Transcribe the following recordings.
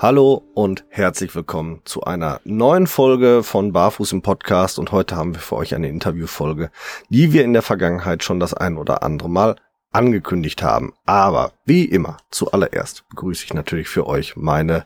Hallo und herzlich willkommen zu einer neuen Folge von Barfuß im Podcast und heute haben wir für euch eine Interviewfolge, die wir in der Vergangenheit schon das ein oder andere Mal angekündigt haben. Aber wie immer, zuallererst begrüße ich natürlich für euch meine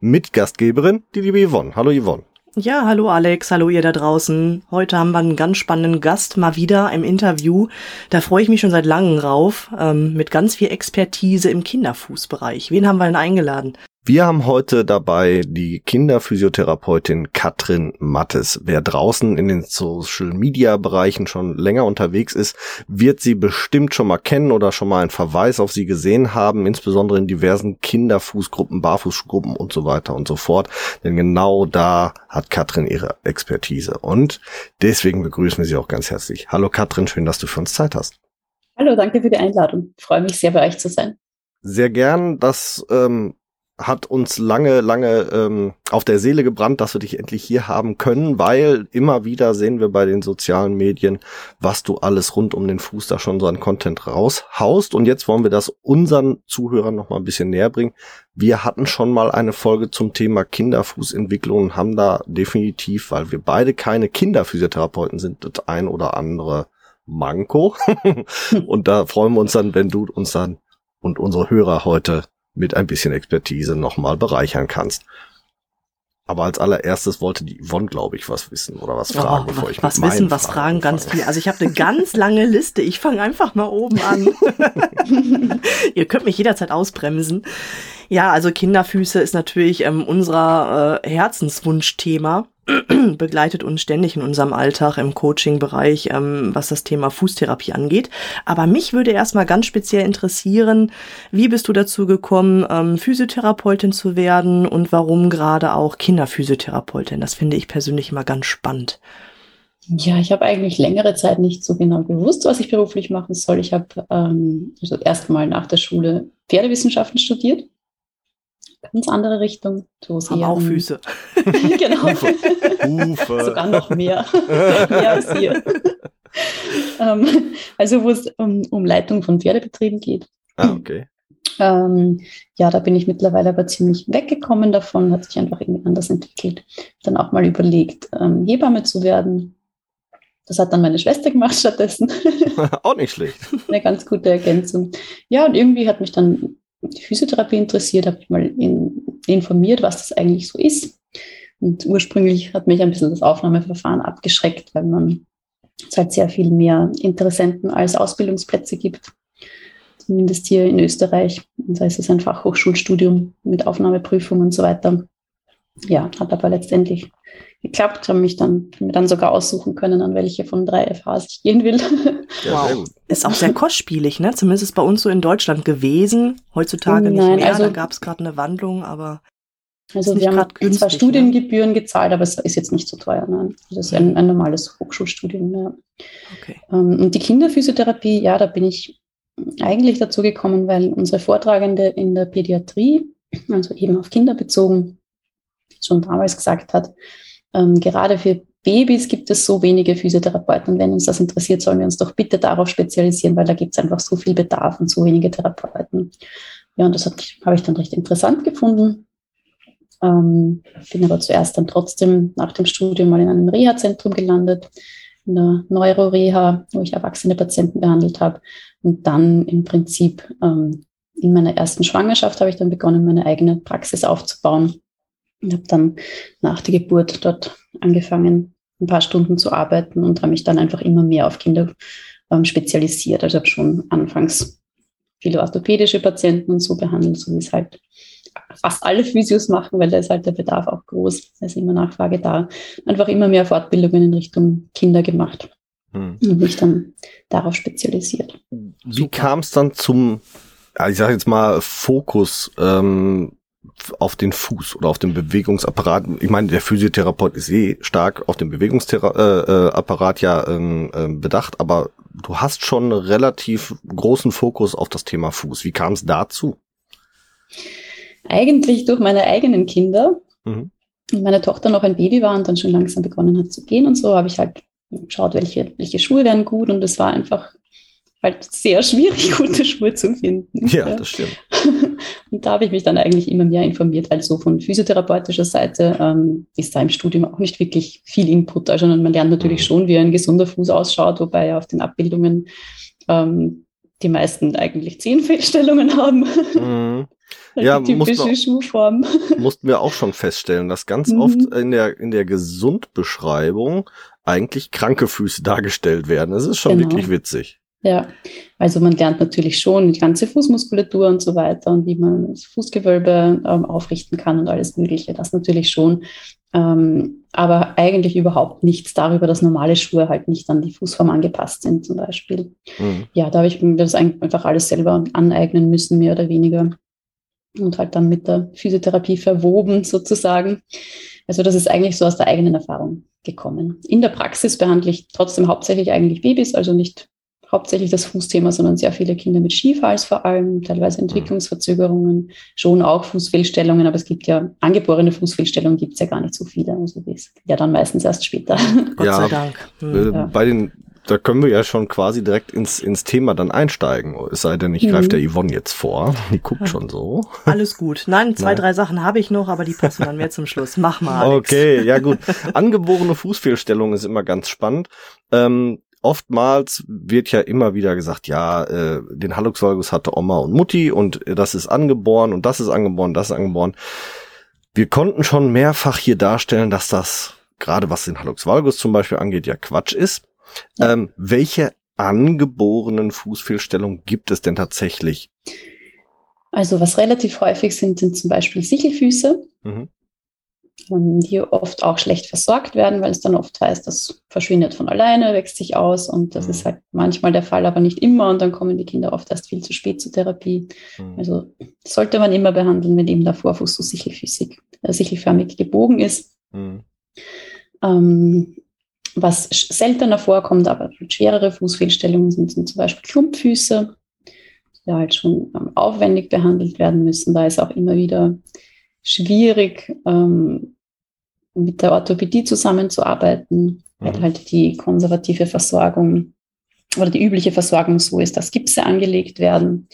Mitgastgeberin, die liebe Yvonne. Hallo Yvonne. Ja, hallo Alex, hallo ihr da draußen. Heute haben wir einen ganz spannenden Gast mal wieder im Interview. Da freue ich mich schon seit langem rauf, ähm, mit ganz viel Expertise im Kinderfußbereich. Wen haben wir denn eingeladen? Wir haben heute dabei die Kinderphysiotherapeutin Katrin Mattes. Wer draußen in den Social Media Bereichen schon länger unterwegs ist, wird sie bestimmt schon mal kennen oder schon mal einen Verweis auf sie gesehen haben, insbesondere in diversen Kinderfußgruppen, Barfußgruppen und so weiter und so fort. Denn genau da hat Katrin ihre Expertise. Und deswegen begrüßen wir sie auch ganz herzlich. Hallo Katrin, schön, dass du für uns Zeit hast. Hallo, danke für die Einladung. Ich freue mich sehr, bei euch zu sein. Sehr gern. Das ähm, hat uns lange, lange ähm, auf der Seele gebrannt, dass wir dich endlich hier haben können, weil immer wieder sehen wir bei den sozialen Medien, was du alles rund um den Fuß da schon so an Content raushaust. Und jetzt wollen wir das unseren Zuhörern noch mal ein bisschen näher bringen. Wir hatten schon mal eine Folge zum Thema Kinderfußentwicklung und haben da definitiv, weil wir beide keine Kinderphysiotherapeuten sind, das ein oder andere Manko. und da freuen wir uns dann, wenn du uns dann und unsere Hörer heute mit ein bisschen Expertise nochmal bereichern kannst. Aber als allererstes wollte die Yvonne, glaube ich, was wissen oder was fragen, oh, bevor ich was wissen, was fragen, ganz viel. Also ich habe eine ganz lange Liste. Ich fange einfach mal oben an. Ihr könnt mich jederzeit ausbremsen. Ja, also Kinderfüße ist natürlich ähm, unser äh, Herzenswunschthema. begleitet uns ständig in unserem Alltag im Coaching-Bereich, ähm, was das Thema Fußtherapie angeht. Aber mich würde erstmal ganz speziell interessieren, wie bist du dazu gekommen, ähm, Physiotherapeutin zu werden und warum gerade auch Kinderphysiotherapeutin? Das finde ich persönlich immer ganz spannend. Ja, ich habe eigentlich längere Zeit nicht so genau gewusst, was ich beruflich machen soll. Ich habe ähm, also erstmal nach der Schule Pferdewissenschaften studiert ganz andere Richtung. So Haben auch Füße. genau. Ufe. Sogar noch mehr. mehr als hier. ähm, also wo es um, um Leitung von Pferdebetrieben geht. Ah, okay. Ähm, ja, da bin ich mittlerweile aber ziemlich weggekommen davon, hat sich einfach irgendwie anders entwickelt. Dann auch mal überlegt, ähm, Hebamme zu werden. Das hat dann meine Schwester gemacht stattdessen. auch nicht schlecht. Eine ganz gute Ergänzung. Ja, und irgendwie hat mich dann die Physiotherapie interessiert, habe ich mal in, informiert, was das eigentlich so ist. Und ursprünglich hat mich ein bisschen das Aufnahmeverfahren abgeschreckt, weil man es halt sehr viel mehr Interessenten als Ausbildungsplätze gibt. Zumindest hier in Österreich. Und da ist es ein Fachhochschulstudium mit Aufnahmeprüfung und so weiter. Ja, hat aber letztendlich geklappt, haben mich dann, mir dann sogar aussuchen können, an welche von drei FHs ich gehen will. Wow. Ist auch sehr kostspielig, ne? Zumindest ist bei uns so in Deutschland gewesen. Heutzutage nicht Nein, mehr. Also, da gab es gerade eine Wandlung, aber. Also wir haben günstig, zwar ne? Studiengebühren ne? gezahlt, aber es ist jetzt nicht so teuer. Nein. Das ist ein, ein normales Hochschulstudium. Ja. Okay. Ähm, und die Kinderphysiotherapie, ja, da bin ich eigentlich dazu gekommen, weil unsere Vortragende in der Pädiatrie, also eben auf Kinder bezogen, schon damals gesagt hat, ähm, gerade für Babys gibt es so wenige Physiotherapeuten. Und wenn uns das interessiert, sollen wir uns doch bitte darauf spezialisieren, weil da gibt es einfach so viel Bedarf und so wenige Therapeuten. Ja, und das habe ich dann recht interessant gefunden. Ähm, bin aber zuerst dann trotzdem nach dem Studium mal in einem Reha-Zentrum gelandet, in der Neuroreha, wo ich erwachsene Patienten behandelt habe. Und dann im Prinzip ähm, in meiner ersten Schwangerschaft habe ich dann begonnen, meine eigene Praxis aufzubauen und habe dann nach der Geburt dort angefangen, ein paar Stunden zu arbeiten und habe mich dann einfach immer mehr auf Kinder ähm, spezialisiert. Also habe schon anfangs viele orthopädische Patienten und so behandelt, so wie es halt fast alle Physios machen, weil da ist halt der Bedarf auch groß. Da ist immer Nachfrage da. Einfach immer mehr Fortbildungen in Richtung Kinder gemacht. Hm. Und mich dann darauf spezialisiert. Wie kam es dann zum, ich sage jetzt mal, Fokus ähm, auf den Fuß oder auf den Bewegungsapparat. Ich meine, der Physiotherapeut ist eh stark auf den Bewegungsapparat äh, äh, ja ähm, äh, bedacht, aber du hast schon einen relativ großen Fokus auf das Thema Fuß. Wie kam es dazu? Eigentlich durch meine eigenen Kinder. Mhm. Meine Tochter noch ein Baby war und dann schon langsam begonnen hat zu gehen und so, habe ich halt geschaut, welche, welche Schuhe wären gut und es war einfach halt sehr schwierig, gute Schuhe zu finden. Ja, das stimmt. Und da habe ich mich dann eigentlich immer mehr informiert, weil so von physiotherapeutischer Seite ähm, ist da im Studium auch nicht wirklich viel Input. Also man lernt natürlich mhm. schon, wie ein gesunder Fuß ausschaut, wobei auf den Abbildungen ähm, die meisten eigentlich zehn Fehlstellungen haben. Mhm. ja, die typische mussten, Schuhform. Mussten wir auch schon feststellen, dass ganz mhm. oft in der, in der Gesundbeschreibung eigentlich kranke Füße dargestellt werden. Das ist schon genau. wirklich witzig. Ja, also man lernt natürlich schon die ganze Fußmuskulatur und so weiter und wie man das Fußgewölbe ähm, aufrichten kann und alles Mögliche. Das natürlich schon. Ähm, aber eigentlich überhaupt nichts darüber, dass normale Schuhe halt nicht an die Fußform angepasst sind, zum Beispiel. Mhm. Ja, da habe ich mir das einfach alles selber aneignen müssen, mehr oder weniger. Und halt dann mit der Physiotherapie verwoben, sozusagen. Also das ist eigentlich so aus der eigenen Erfahrung gekommen. In der Praxis behandle ich trotzdem hauptsächlich eigentlich Babys, also nicht hauptsächlich das Fußthema, sondern sehr viele Kinder mit Skifalls vor allem, teilweise mhm. Entwicklungsverzögerungen, schon auch Fußfehlstellungen, aber es gibt ja angeborene Fußfehlstellungen, gibt es ja gar nicht so viele. Also das ist ja dann meistens erst später. Gott ja, sei Dank. Äh, ja. Bei den da können wir ja schon quasi direkt ins, ins Thema dann einsteigen. Es sei denn, ich greife mhm. der Yvonne jetzt vor. Die guckt schon so. Alles gut. Nein, zwei, Nein. drei Sachen habe ich noch, aber die passen dann mehr zum Schluss. Mach mal. Alex. Okay, ja gut. Angeborene Fußfehlstellung ist immer ganz spannend. Ähm, oftmals wird ja immer wieder gesagt, ja, äh, den Hallux valgus hatte Oma und Mutti und das ist angeboren und das ist angeboren, das ist angeboren. Wir konnten schon mehrfach hier darstellen, dass das gerade was den Hallux valgus zum Beispiel angeht, ja Quatsch ist. Ja. Ähm, welche angeborenen Fußfehlstellungen gibt es denn tatsächlich? Also was relativ häufig sind, sind zum Beispiel Sichelfüße. Mhm die oft auch schlecht versorgt werden, weil es dann oft heißt, das verschwindet von alleine, wächst sich aus und das mhm. ist halt manchmal der Fall, aber nicht immer und dann kommen die Kinder oft erst viel zu spät zur Therapie. Mhm. Also sollte man immer behandeln, wenn eben der Vorfuß so sichelfüßig, äh, sichelförmig gebogen ist. Mhm. Ähm, was seltener vorkommt, aber schwerere Fußfehlstellungen sind, sind zum Beispiel Klumpfüße, die halt schon ähm, aufwendig behandelt werden müssen. Da ist auch immer wieder schwierig, ähm, mit der Orthopädie zusammenzuarbeiten, mhm. weil halt die konservative Versorgung oder die übliche Versorgung so ist, dass Gipse angelegt werden,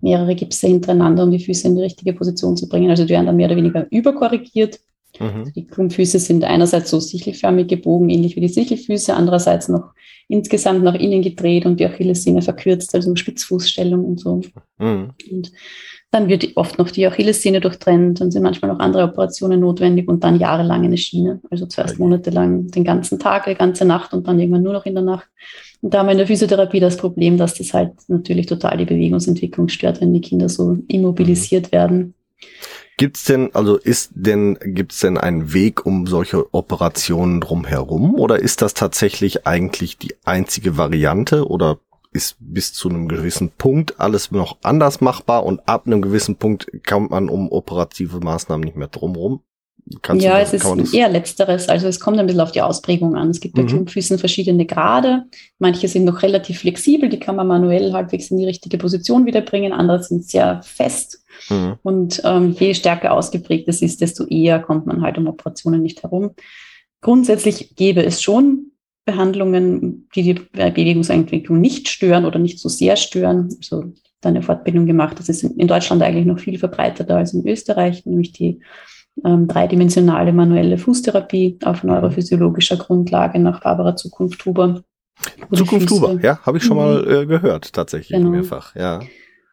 mehrere Gipse hintereinander, um die Füße in die richtige Position zu bringen. Also die werden dann mehr oder weniger überkorrigiert. Mhm. Die Klumpfüße sind einerseits so sichelförmig gebogen, ähnlich wie die Sichelfüße, andererseits noch insgesamt nach innen gedreht und die Achillessehne verkürzt, also Spitzfußstellung und so. Mhm. Und dann wird oft noch die Achillessehne durchtrennt, dann sind manchmal noch andere Operationen notwendig und dann jahrelang eine Schiene. Also zuerst monatelang den ganzen Tag, die ganze Nacht und dann irgendwann nur noch in der Nacht. Und da haben wir in der Physiotherapie das Problem, dass das halt natürlich total die Bewegungsentwicklung stört, wenn die Kinder so immobilisiert werden. Gibt's denn, also ist denn, gibt's denn einen Weg um solche Operationen drumherum oder ist das tatsächlich eigentlich die einzige Variante oder ist bis zu einem gewissen Punkt alles noch anders machbar und ab einem gewissen Punkt kommt man um operative Maßnahmen nicht mehr drumherum. Kannst ja, es ist eher letzteres. Also es kommt ein bisschen auf die Ausprägung an. Es gibt bei mhm. Klumpfüßen verschiedene Grade. Manche sind noch relativ flexibel, die kann man manuell halbwegs in die richtige Position wiederbringen. Andere sind sehr fest. Mhm. Und ähm, je stärker ausgeprägt es ist, desto eher kommt man halt um Operationen nicht herum. Grundsätzlich gäbe es schon Behandlungen, die die Bewegungsentwicklung nicht stören oder nicht so sehr stören. Also da eine Fortbildung gemacht. Das ist in Deutschland eigentlich noch viel verbreiteter als in Österreich, nämlich die ähm, dreidimensionale manuelle Fußtherapie auf neurophysiologischer Grundlage nach Barbara Zukunft-Huber. Zukunft-Huber, ja, habe ich schon mal mhm. äh, gehört, tatsächlich genau. mehrfach, ja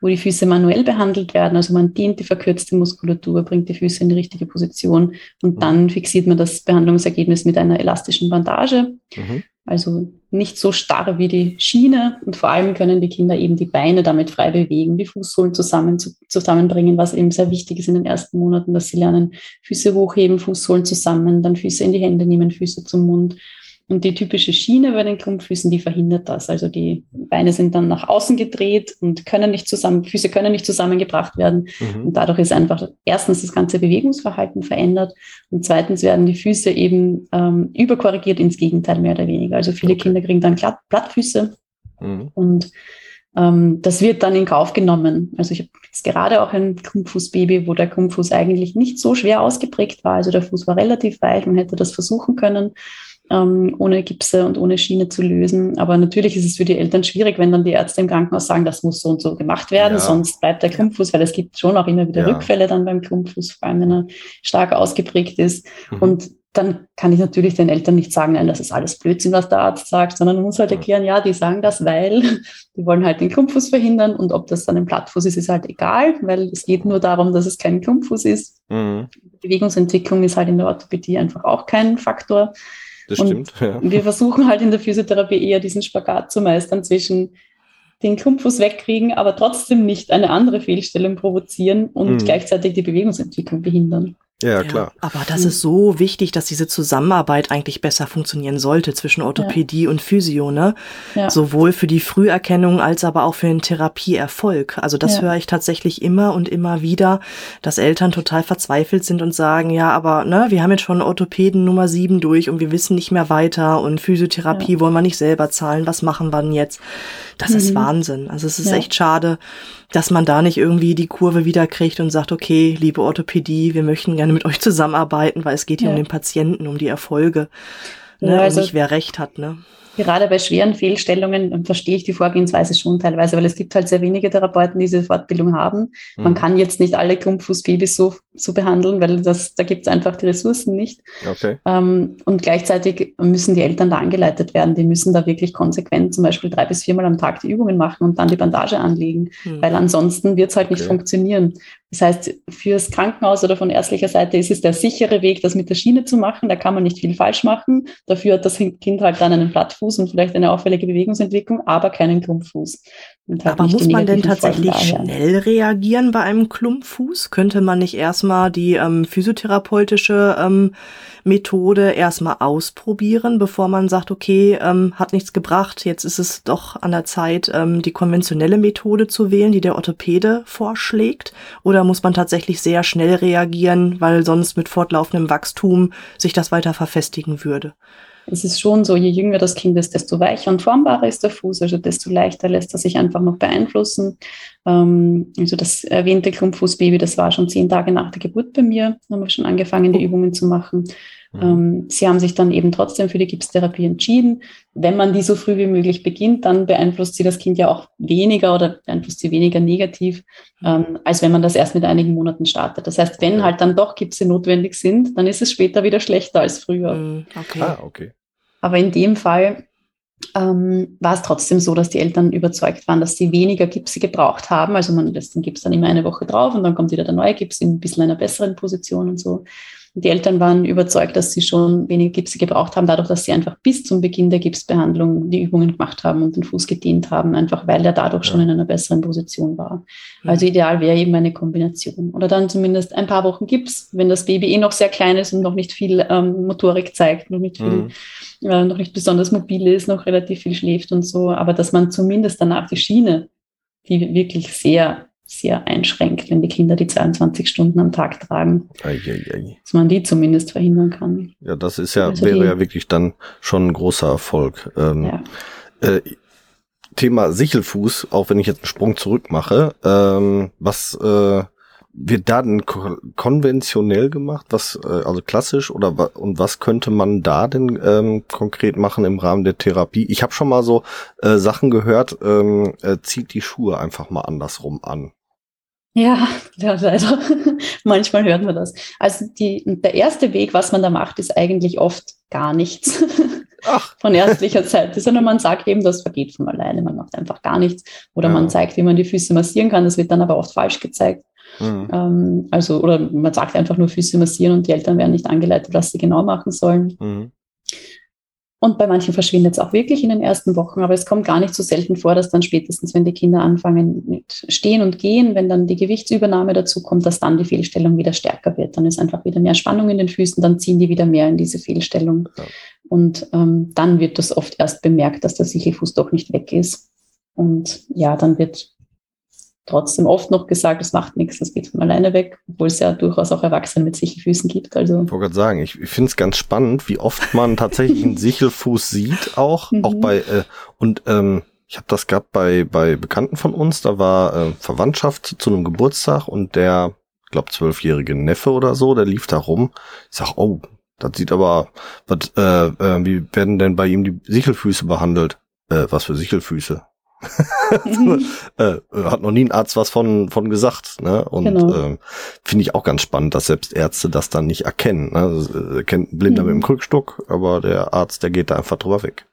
wo die Füße manuell behandelt werden. Also man dehnt die verkürzte Muskulatur, bringt die Füße in die richtige Position und mhm. dann fixiert man das Behandlungsergebnis mit einer elastischen Bandage. Mhm. Also nicht so starr wie die Schiene und vor allem können die Kinder eben die Beine damit frei bewegen, die Fußsohlen zusammen, zu, zusammenbringen, was eben sehr wichtig ist in den ersten Monaten, dass sie lernen, Füße hochheben, Fußsohlen zusammen, dann Füße in die Hände nehmen, Füße zum Mund und die typische Schiene bei den Klumpfüßen, die verhindert das. Also die Beine sind dann nach außen gedreht und können nicht zusammen, Füße können nicht zusammengebracht werden. Mhm. Und dadurch ist einfach erstens das ganze Bewegungsverhalten verändert und zweitens werden die Füße eben ähm, überkorrigiert ins Gegenteil mehr oder weniger. Also viele okay. Kinder kriegen dann Glatt, Plattfüße. Mhm. Und ähm, das wird dann in Kauf genommen. Also ich habe jetzt gerade auch ein Krummfußbaby, wo der Krummfuß eigentlich nicht so schwer ausgeprägt war. Also der Fuß war relativ weich, man hätte das versuchen können, ähm, ohne Gipse und ohne Schiene zu lösen. Aber natürlich ist es für die Eltern schwierig, wenn dann die Ärzte im Krankenhaus sagen, das muss so und so gemacht werden, ja. sonst bleibt der Krummfuß, weil es gibt schon auch immer wieder ja. Rückfälle dann beim Krummfuß, vor allem wenn er stark ausgeprägt ist. Mhm. Und dann kann ich natürlich den Eltern nicht sagen, nein, das ist alles Blödsinn, was der Arzt sagt, sondern man muss halt erklären, ja, die sagen das, weil die wollen halt den Klumpfuß verhindern und ob das dann ein Plattfuß ist, ist halt egal, weil es geht nur darum, dass es kein Klumpfuß ist. Mhm. Bewegungsentwicklung ist halt in der Orthopädie einfach auch kein Faktor. Das und stimmt. Ja. Wir versuchen halt in der Physiotherapie eher diesen Spagat zu meistern zwischen den Klumpfuß wegkriegen, aber trotzdem nicht eine andere Fehlstellung provozieren und mhm. gleichzeitig die Bewegungsentwicklung behindern. Ja, klar. Ja, aber das ist so wichtig, dass diese Zusammenarbeit eigentlich besser funktionieren sollte zwischen Orthopädie ja. und Physio, ne? Ja. Sowohl für die Früherkennung als aber auch für den Therapieerfolg. Also das höre ich tatsächlich immer und immer wieder, dass Eltern total verzweifelt sind und sagen, ja, aber ne, wir haben jetzt schon Orthopäden Nummer sieben durch und wir wissen nicht mehr weiter und Physiotherapie wollen wir nicht selber zahlen. Was machen wir denn jetzt? Das mhm. ist Wahnsinn. Also es ist echt schade, dass man da nicht irgendwie die Kurve wieder kriegt und sagt, okay, liebe Orthopädie, wir möchten gerne mit euch zusammenarbeiten, weil es geht hier ja. um den Patienten, um die Erfolge. Ne? Ja, also und nicht wer recht hat, ne? gerade bei schweren Fehlstellungen verstehe ich die Vorgehensweise schon teilweise, weil es gibt halt sehr wenige Therapeuten, die diese Fortbildung haben. Mhm. Man kann jetzt nicht alle Klumpfußbabys so, so behandeln, weil das, da gibt es einfach die Ressourcen nicht. Okay. Ähm, und gleichzeitig müssen die Eltern da angeleitet werden. Die müssen da wirklich konsequent zum Beispiel drei bis viermal am Tag die Übungen machen und dann die Bandage anlegen, mhm. weil ansonsten wird es halt nicht okay. funktionieren. Das heißt, fürs Krankenhaus oder von ärztlicher Seite ist es der sichere Weg, das mit der Schiene zu machen. Da kann man nicht viel falsch machen. Dafür hat das Kind halt dann einen Plattfuß und vielleicht eine auffällige Bewegungsentwicklung, aber keinen Klumpfuß. Aber muss man denn tatsächlich schnell reagieren bei einem Klumpfuß? Könnte man nicht erstmal die ähm, physiotherapeutische ähm, Methode erstmal ausprobieren, bevor man sagt, okay, ähm, hat nichts gebracht, jetzt ist es doch an der Zeit, ähm, die konventionelle Methode zu wählen, die der Orthopäde vorschlägt? Oder muss man tatsächlich sehr schnell reagieren, weil sonst mit fortlaufendem Wachstum sich das weiter verfestigen würde? Es ist schon so, je jünger das Kind ist, desto weicher und formbarer ist der Fuß, also desto leichter lässt er sich einfach noch beeinflussen. Ähm, also das erwähnte Klumpfußbaby, das war schon zehn Tage nach der Geburt bei mir, haben wir schon angefangen, die oh. Übungen zu machen. Mhm. Ähm, sie haben sich dann eben trotzdem für die Gipstherapie entschieden. Wenn man die so früh wie möglich beginnt, dann beeinflusst sie das Kind ja auch weniger oder beeinflusst sie weniger negativ, mhm. ähm, als wenn man das erst mit einigen Monaten startet. Das heißt, wenn halt dann doch Gipse notwendig sind, dann ist es später wieder schlechter als früher. Mhm. Okay. Ah, okay. Aber in dem Fall ähm, war es trotzdem so, dass die Eltern überzeugt waren, dass sie weniger Gipse gebraucht haben. Also man lässt den Gips dann immer eine Woche drauf und dann kommt wieder der neue Gips in ein bisschen einer besseren Position und so. Die Eltern waren überzeugt, dass sie schon weniger Gipse gebraucht haben, dadurch, dass sie einfach bis zum Beginn der Gipsbehandlung die Übungen gemacht haben und den Fuß gedehnt haben, einfach weil er dadurch ja. schon in einer besseren Position war. Also ideal wäre eben eine Kombination. Oder dann zumindest ein paar Wochen Gips, wenn das Baby eh noch sehr klein ist und noch nicht viel ähm, Motorik zeigt, noch nicht viel, mhm. äh, noch nicht besonders mobil ist, noch relativ viel schläft und so, aber dass man zumindest danach die Schiene, die wirklich sehr sehr einschränkt, wenn die Kinder die 22 Stunden am Tag tragen. Ei, ei, ei. Dass man die zumindest verhindern kann. Ja, das ist ja, also wäre die, ja wirklich dann schon ein großer Erfolg. Ähm, ja. äh, Thema Sichelfuß, auch wenn ich jetzt einen Sprung zurück mache, ähm, was äh, wird da denn konventionell gemacht, was äh, also klassisch oder und was könnte man da denn ähm, konkret machen im Rahmen der Therapie? Ich habe schon mal so äh, Sachen gehört, ähm, äh, zieht die Schuhe einfach mal andersrum an. Ja, ja, leider. Manchmal hört man das. Also die, der erste Weg, was man da macht, ist eigentlich oft gar nichts. Ach. Von ärztlicher Seite, sondern man sagt eben, das vergeht von alleine, man macht einfach gar nichts. Oder ja. man zeigt, wie man die Füße massieren kann, das wird dann aber oft falsch gezeigt. Mhm. Ähm, also, oder man sagt einfach nur Füße massieren und die Eltern werden nicht angeleitet, was sie genau machen sollen. Mhm. Und bei manchen verschwindet es auch wirklich in den ersten Wochen, aber es kommt gar nicht so selten vor, dass dann spätestens, wenn die Kinder anfangen mit Stehen und Gehen, wenn dann die Gewichtsübernahme dazu kommt, dass dann die Fehlstellung wieder stärker wird. Dann ist einfach wieder mehr Spannung in den Füßen, dann ziehen die wieder mehr in diese Fehlstellung. Ja. Und ähm, dann wird das oft erst bemerkt, dass der Sichelfuß doch nicht weg ist. Und ja, dann wird trotzdem oft noch gesagt, es macht nichts, das geht von alleine weg, obwohl es ja durchaus auch Erwachsene mit Sichelfüßen gibt. Also. Ich wollte gerade sagen, ich, ich finde es ganz spannend, wie oft man tatsächlich einen Sichelfuß sieht, auch, mhm. auch bei, äh, und ähm, Ich habe das gehabt bei, bei Bekannten von uns, da war äh, Verwandtschaft zu einem Geburtstag und der, glaube zwölfjährige Neffe oder so, der lief da rum. Ich sag, oh, das sieht aber, was, äh, äh, wie werden denn bei ihm die Sichelfüße behandelt? Äh, was für Sichelfüße? äh, äh, hat noch nie ein Arzt was von, von gesagt. Ne? Und genau. äh, finde ich auch ganz spannend, dass selbst Ärzte das dann nicht erkennen. Ne? Also, äh, kennt ein Blinder mhm. mit dem Krückstock, aber der Arzt, der geht da einfach drüber weg.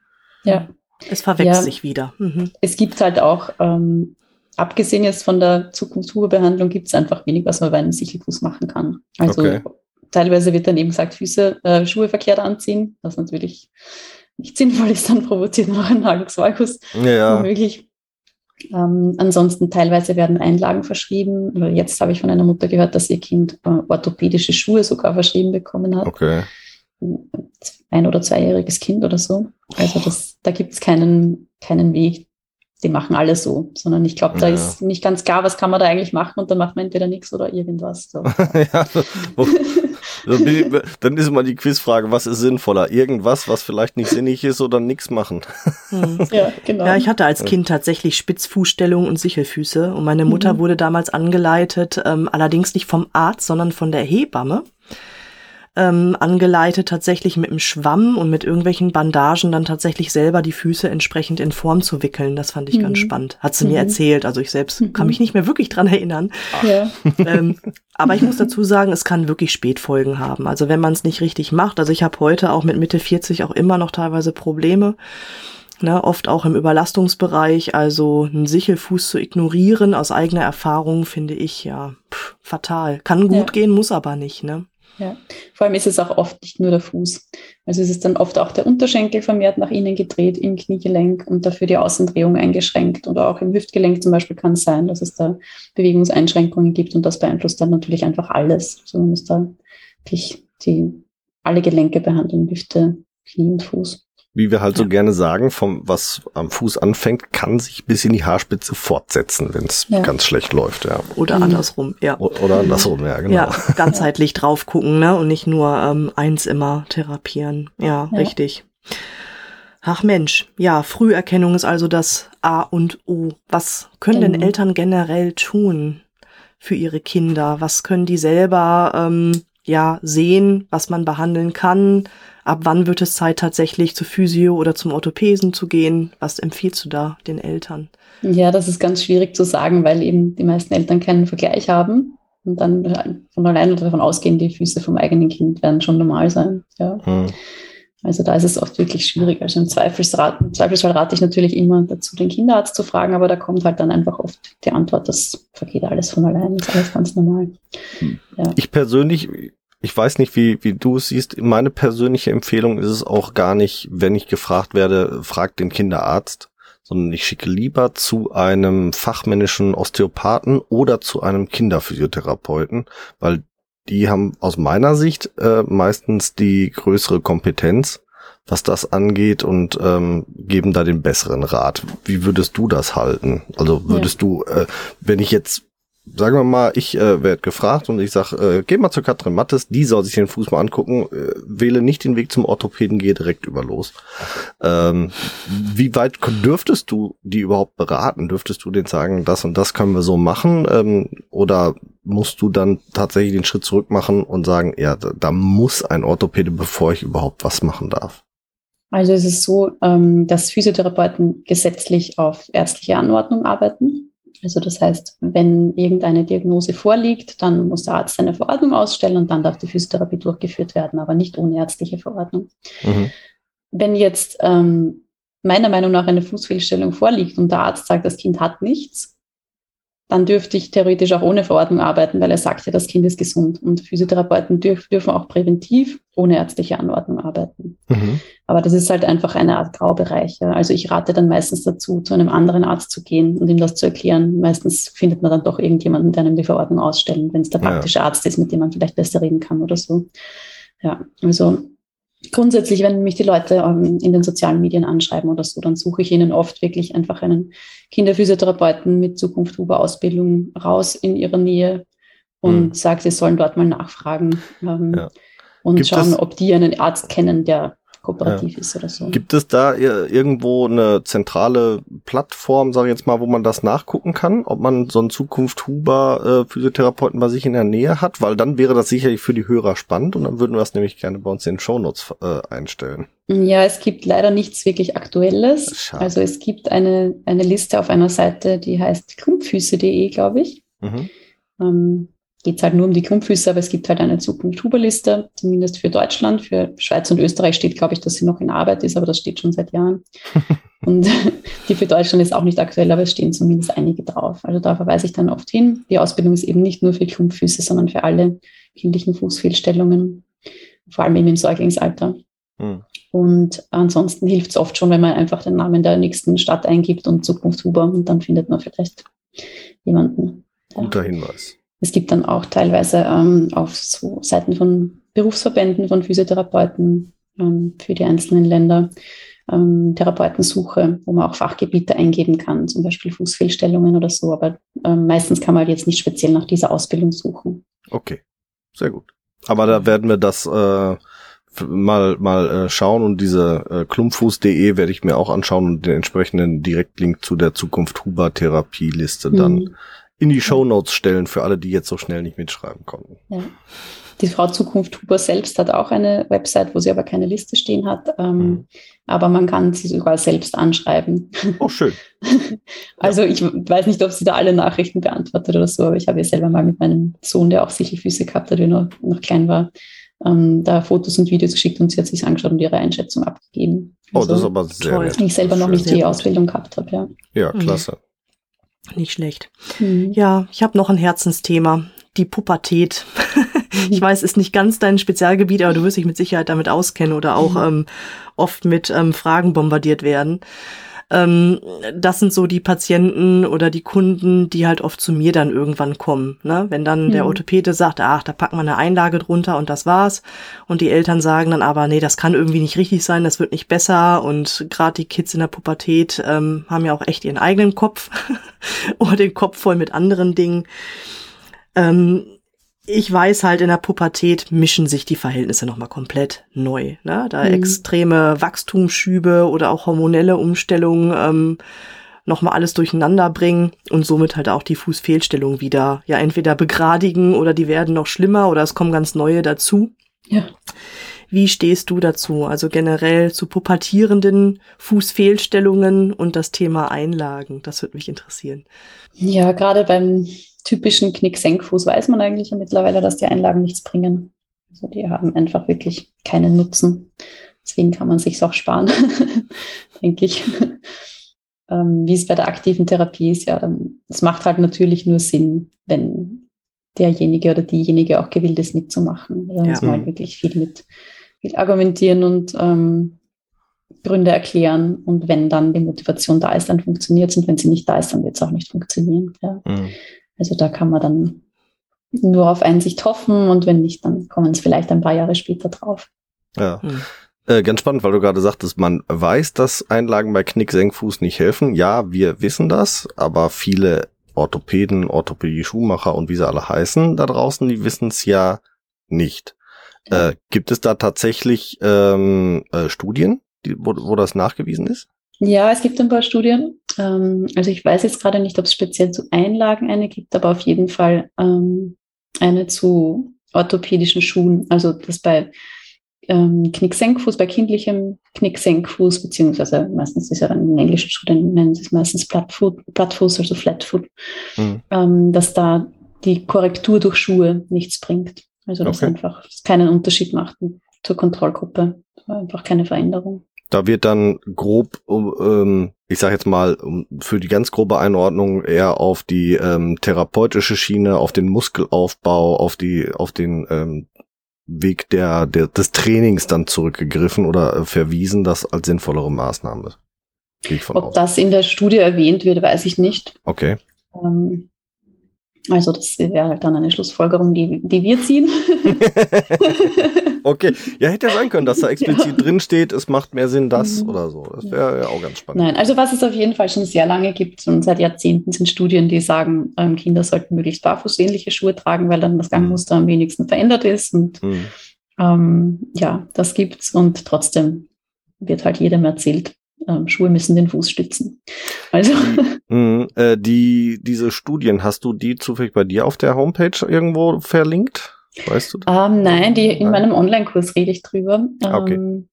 Ja. Es verwechselt ja. sich wieder. Mhm. Es gibt halt auch, ähm, abgesehen jetzt von der Zukunftsbehandlung, gibt es einfach wenig, was man bei einem Sichelfuß machen kann. Also okay. teilweise wird dann eben gesagt, Füße, äh, Schuhe verkehrt anziehen, was natürlich nicht sinnvoll ist, dann provoziert noch einen Nagelzweigus. Ja. Womöglich. Ähm, ansonsten teilweise werden Einlagen verschrieben. Jetzt habe ich von einer Mutter gehört, dass ihr Kind äh, orthopädische Schuhe sogar verschrieben bekommen hat. Okay. Ein- oder zweijähriges Kind oder so. Also das, da gibt es keinen, keinen Weg, die machen alle so, sondern ich glaube, da ja. ist nicht ganz klar, was kann man da eigentlich machen und dann macht man entweder nichts oder irgendwas. So. ja, dann ist immer die Quizfrage, was ist sinnvoller? Irgendwas, was vielleicht nicht sinnig ist oder nichts machen. Hm. Ja, genau. Ja, ich hatte als Kind tatsächlich Spitzfußstellung und Sichelfüße und meine Mutter mhm. wurde damals angeleitet, ähm, allerdings nicht vom Arzt, sondern von der Hebamme ähm, angeleitet, tatsächlich mit dem Schwamm und mit irgendwelchen Bandagen dann tatsächlich selber die Füße entsprechend in Form zu wickeln. Das fand ich mhm. ganz spannend. Hat sie mhm. mir erzählt. Also ich selbst mhm. kann mich nicht mehr wirklich dran erinnern. Ja. Ähm, aber ich muss dazu sagen, es kann wirklich Spätfolgen haben. Also wenn man es nicht richtig macht. Also ich habe heute auch mit Mitte 40 auch immer noch teilweise Probleme. Ne, oft auch im Überlastungsbereich, also einen Sichelfuß zu ignorieren aus eigener Erfahrung, finde ich ja pff, fatal. Kann gut ja. gehen, muss aber nicht. Ne? Ja, vor allem ist es auch oft nicht nur der Fuß. Also es ist dann oft auch der Unterschenkel vermehrt nach innen gedreht im Kniegelenk und dafür die Außendrehung eingeschränkt. Oder auch im Hüftgelenk zum Beispiel kann es sein, dass es da Bewegungseinschränkungen gibt und das beeinflusst dann natürlich einfach alles. So man muss da wirklich die, alle Gelenke behandeln, Hüfte, Knie und Fuß wie wir halt ja. so gerne sagen, vom was am Fuß anfängt, kann sich bis in die Haarspitze fortsetzen, wenn es ja. ganz schlecht läuft, ja. Oder mhm. andersrum, ja. O oder andersrum, ja, genau. Ja, ganzheitlich drauf gucken, ne? Und nicht nur ähm, eins immer therapieren. Ja, ja, richtig. Ach Mensch, ja, Früherkennung ist also das A und O. Was können genau. denn Eltern generell tun für ihre Kinder? Was können die selber ähm, ja sehen, was man behandeln kann? ab wann wird es Zeit, tatsächlich zu Physio oder zum Orthopäden zu gehen? Was empfiehlst du da den Eltern? Ja, das ist ganz schwierig zu sagen, weil eben die meisten Eltern keinen Vergleich haben und dann von alleine davon ausgehen, die Füße vom eigenen Kind werden schon normal sein. Ja. Hm. Also da ist es oft wirklich schwierig. Also im Zweifelsfall, im Zweifelsfall rate ich natürlich immer dazu, den Kinderarzt zu fragen, aber da kommt halt dann einfach oft die Antwort, das vergeht alles von allein, ist alles ganz normal. Hm. Ja. Ich persönlich ich weiß nicht, wie, wie du es siehst. Meine persönliche Empfehlung ist es auch gar nicht, wenn ich gefragt werde, frag den Kinderarzt, sondern ich schicke lieber zu einem fachmännischen Osteopathen oder zu einem Kinderphysiotherapeuten, weil die haben aus meiner Sicht äh, meistens die größere Kompetenz, was das angeht und ähm, geben da den besseren Rat. Wie würdest du das halten? Also würdest ja. du, äh, wenn ich jetzt sagen wir mal, ich äh, werde gefragt und ich sage, äh, geh mal zu Katrin Mattes, die soll sich den Fuß mal angucken, äh, wähle nicht den Weg zum Orthopäden, gehe direkt über los. Ähm, wie weit dürftest du die überhaupt beraten? Dürftest du denen sagen, das und das können wir so machen? Ähm, oder musst du dann tatsächlich den Schritt zurück machen und sagen, ja, da, da muss ein Orthopäde, bevor ich überhaupt was machen darf? Also es ist so, ähm, dass Physiotherapeuten gesetzlich auf ärztliche Anordnung arbeiten. Also das heißt, wenn irgendeine Diagnose vorliegt, dann muss der Arzt eine Verordnung ausstellen und dann darf die Physiotherapie durchgeführt werden, aber nicht ohne ärztliche Verordnung. Mhm. Wenn jetzt ähm, meiner Meinung nach eine Fußfehlstellung vorliegt und der Arzt sagt, das Kind hat nichts, dann dürfte ich theoretisch auch ohne Verordnung arbeiten, weil er sagt ja, das Kind ist gesund. Und Physiotherapeuten dürf, dürfen auch präventiv ohne ärztliche Anordnung arbeiten. Mhm. Aber das ist halt einfach eine Art Graubereich. Ja. Also ich rate dann meistens dazu, zu einem anderen Arzt zu gehen und ihm das zu erklären. Meistens findet man dann doch irgendjemanden, der einem die Verordnung ausstellen, wenn es der praktische ja. Arzt ist, mit dem man vielleicht besser reden kann oder so. Ja, also grundsätzlich, wenn mich die Leute ähm, in den sozialen Medien anschreiben oder so, dann suche ich ihnen oft wirklich einfach einen Kinderphysiotherapeuten mit Zukunft Huber-Ausbildung raus in ihrer Nähe und mhm. sage, sie sollen dort mal nachfragen ähm, ja. und Gibt schauen, ob die einen Arzt kennen, der kooperativ ja. ist oder so. Gibt es da irgendwo eine zentrale Plattform, sage ich jetzt mal, wo man das nachgucken kann, ob man so einen Zukunft Huber äh, Physiotherapeuten bei sich in der Nähe hat? Weil dann wäre das sicherlich für die Hörer spannend und dann würden wir das nämlich gerne bei uns in den Shownotes äh, einstellen. Ja, es gibt leider nichts wirklich Aktuelles. Schade. Also es gibt eine, eine Liste auf einer Seite, die heißt klumpfüße.de, glaube ich. Mhm. Ähm, geht es halt nur um die Klumpfüße, aber es gibt halt eine Zukunft-Huber-Liste, zumindest für Deutschland. Für Schweiz und Österreich steht, glaube ich, dass sie noch in Arbeit ist, aber das steht schon seit Jahren. und die für Deutschland ist auch nicht aktuell, aber es stehen zumindest einige drauf. Also da verweise ich dann oft hin. Die Ausbildung ist eben nicht nur für Klumpfüße, sondern für alle kindlichen Fußfehlstellungen, vor allem eben im Säuglingsalter. Mhm. Und ansonsten hilft es oft schon, wenn man einfach den Namen der nächsten Stadt eingibt und Zukunft Huber und dann findet man vielleicht jemanden. Guter Hinweis. Es gibt dann auch teilweise ähm, auf so Seiten von Berufsverbänden, von Physiotherapeuten ähm, für die einzelnen Länder ähm, Therapeutensuche, wo man auch Fachgebiete eingeben kann, zum Beispiel Fußfehlstellungen oder so. Aber ähm, meistens kann man jetzt nicht speziell nach dieser Ausbildung suchen. Okay, sehr gut. Aber da werden wir das äh, mal mal äh, schauen und diese äh, klumpfuß.de werde ich mir auch anschauen und den entsprechenden Direktlink zu der Zukunft Huber Therapieliste dann mhm in die Show Notes stellen für alle, die jetzt so schnell nicht mitschreiben konnten. Ja. Die Frau Zukunft Huber selbst hat auch eine Website, wo sie aber keine Liste stehen hat. Ähm, mhm. Aber man kann sie sogar selbst anschreiben. Oh, schön. also ja. ich weiß nicht, ob sie da alle Nachrichten beantwortet oder so, aber ich habe ja selber mal mit meinem Sohn, der auch Sichelfüße gehabt hat, der noch, noch klein war, ähm, da Fotos und Videos geschickt und sie hat sich angeschaut und ihre Einschätzung abgegeben. Also, oh, das ist aber sehr toll. Ich selber noch nicht die Ausbildung gehabt habe, ja. Ja, klasse. Mhm. Nicht schlecht. Mhm. Ja, ich habe noch ein Herzensthema. Die Pubertät. ich weiß, ist nicht ganz dein Spezialgebiet, aber du wirst dich mit Sicherheit damit auskennen oder auch mhm. ähm, oft mit ähm, Fragen bombardiert werden. Ähm, das sind so die Patienten oder die Kunden, die halt oft zu mir dann irgendwann kommen. Ne? Wenn dann mhm. der Orthopäde sagt, ach, da packen wir eine Einlage drunter und das war's. Und die Eltern sagen dann aber, nee, das kann irgendwie nicht richtig sein, das wird nicht besser. Und gerade die Kids in der Pubertät ähm, haben ja auch echt ihren eigenen Kopf oder den Kopf voll mit anderen Dingen. Ähm, ich weiß halt, in der Pubertät mischen sich die Verhältnisse nochmal komplett neu. Ne? Da mhm. extreme Wachstumsschübe oder auch hormonelle Umstellungen ähm, nochmal alles durcheinander bringen und somit halt auch die Fußfehlstellung wieder ja entweder begradigen oder die werden noch schlimmer oder es kommen ganz neue dazu. Ja. Wie stehst du dazu? Also generell zu pubertierenden Fußfehlstellungen und das Thema Einlagen. Das würde mich interessieren. Ja, gerade beim typischen Knick-Senkfuß weiß man eigentlich ja mittlerweile, dass die Einlagen nichts bringen. Also die haben einfach wirklich keinen Nutzen. Deswegen kann man sich auch sparen, denke ich. ähm, wie es bei der aktiven Therapie ist, ja, es macht halt natürlich nur Sinn, wenn derjenige oder diejenige auch gewillt ist, mitzumachen. Da muss man halt wirklich viel mit, mit argumentieren und ähm, Gründe erklären. Und wenn dann die Motivation da ist, dann funktioniert es. Und wenn sie nicht da ist, dann wird es auch nicht funktionieren. Ja. Mhm. Also da kann man dann nur auf Einsicht hoffen und wenn nicht, dann kommen es vielleicht ein paar Jahre später drauf. Ja. Hm. Äh, ganz spannend, weil du gerade sagtest, man weiß, dass Einlagen bei Knick-Senkfuß nicht helfen. Ja, wir wissen das, aber viele Orthopäden, Orthopädie-Schuhmacher und wie sie alle heißen da draußen, die wissen es ja nicht. Äh, gibt es da tatsächlich ähm, äh, Studien, die, wo, wo das nachgewiesen ist? Ja, es gibt ein paar Studien. Ähm, also ich weiß jetzt gerade nicht, ob es speziell zu Einlagen eine gibt, aber auf jeden Fall ähm, eine zu orthopädischen Schuhen. Also das bei ähm, Knicksenkfuß, bei kindlichem Knicksenkfuß, beziehungsweise meistens ist ja dann in englischen Studien nennen sie es meistens Plattfuß, Plattfuß also Flatfoot, mhm. dass da die Korrektur durch Schuhe nichts bringt. Also dass okay. einfach keinen Unterschied macht zur Kontrollgruppe. Einfach keine Veränderung. Da wird dann grob, ähm, ich sage jetzt mal, für die ganz grobe Einordnung eher auf die ähm, therapeutische Schiene, auf den Muskelaufbau, auf die, auf den ähm, Weg der, der des Trainings dann zurückgegriffen oder äh, verwiesen, das als sinnvollere Maßnahme. Ob aus. das in der Studie erwähnt wird, weiß ich nicht. Okay. Ähm, also das wäre halt dann eine Schlussfolgerung, die, die wir ziehen. okay, ja, hätte ja sein können, dass da explizit ja. drin steht, es macht mehr Sinn, das mhm. oder so. Das wäre ja auch ganz spannend. Nein, also was es auf jeden Fall schon sehr lange gibt und seit Jahrzehnten sind Studien, die sagen, ähm, Kinder sollten möglichst barfußähnliche Schuhe tragen, weil dann das Gangmuster am wenigsten verändert ist. Und mhm. ähm, ja, das gibt's und trotzdem wird halt jedem erzählt, ähm, Schuhe müssen den Fuß stützen. Also. Mhm, äh, die, diese Studien, hast du die zufällig bei dir auf der Homepage irgendwo verlinkt? Weißt du? Ähm, nein, die in meinem Online-Kurs rede ich drüber. Ähm, okay.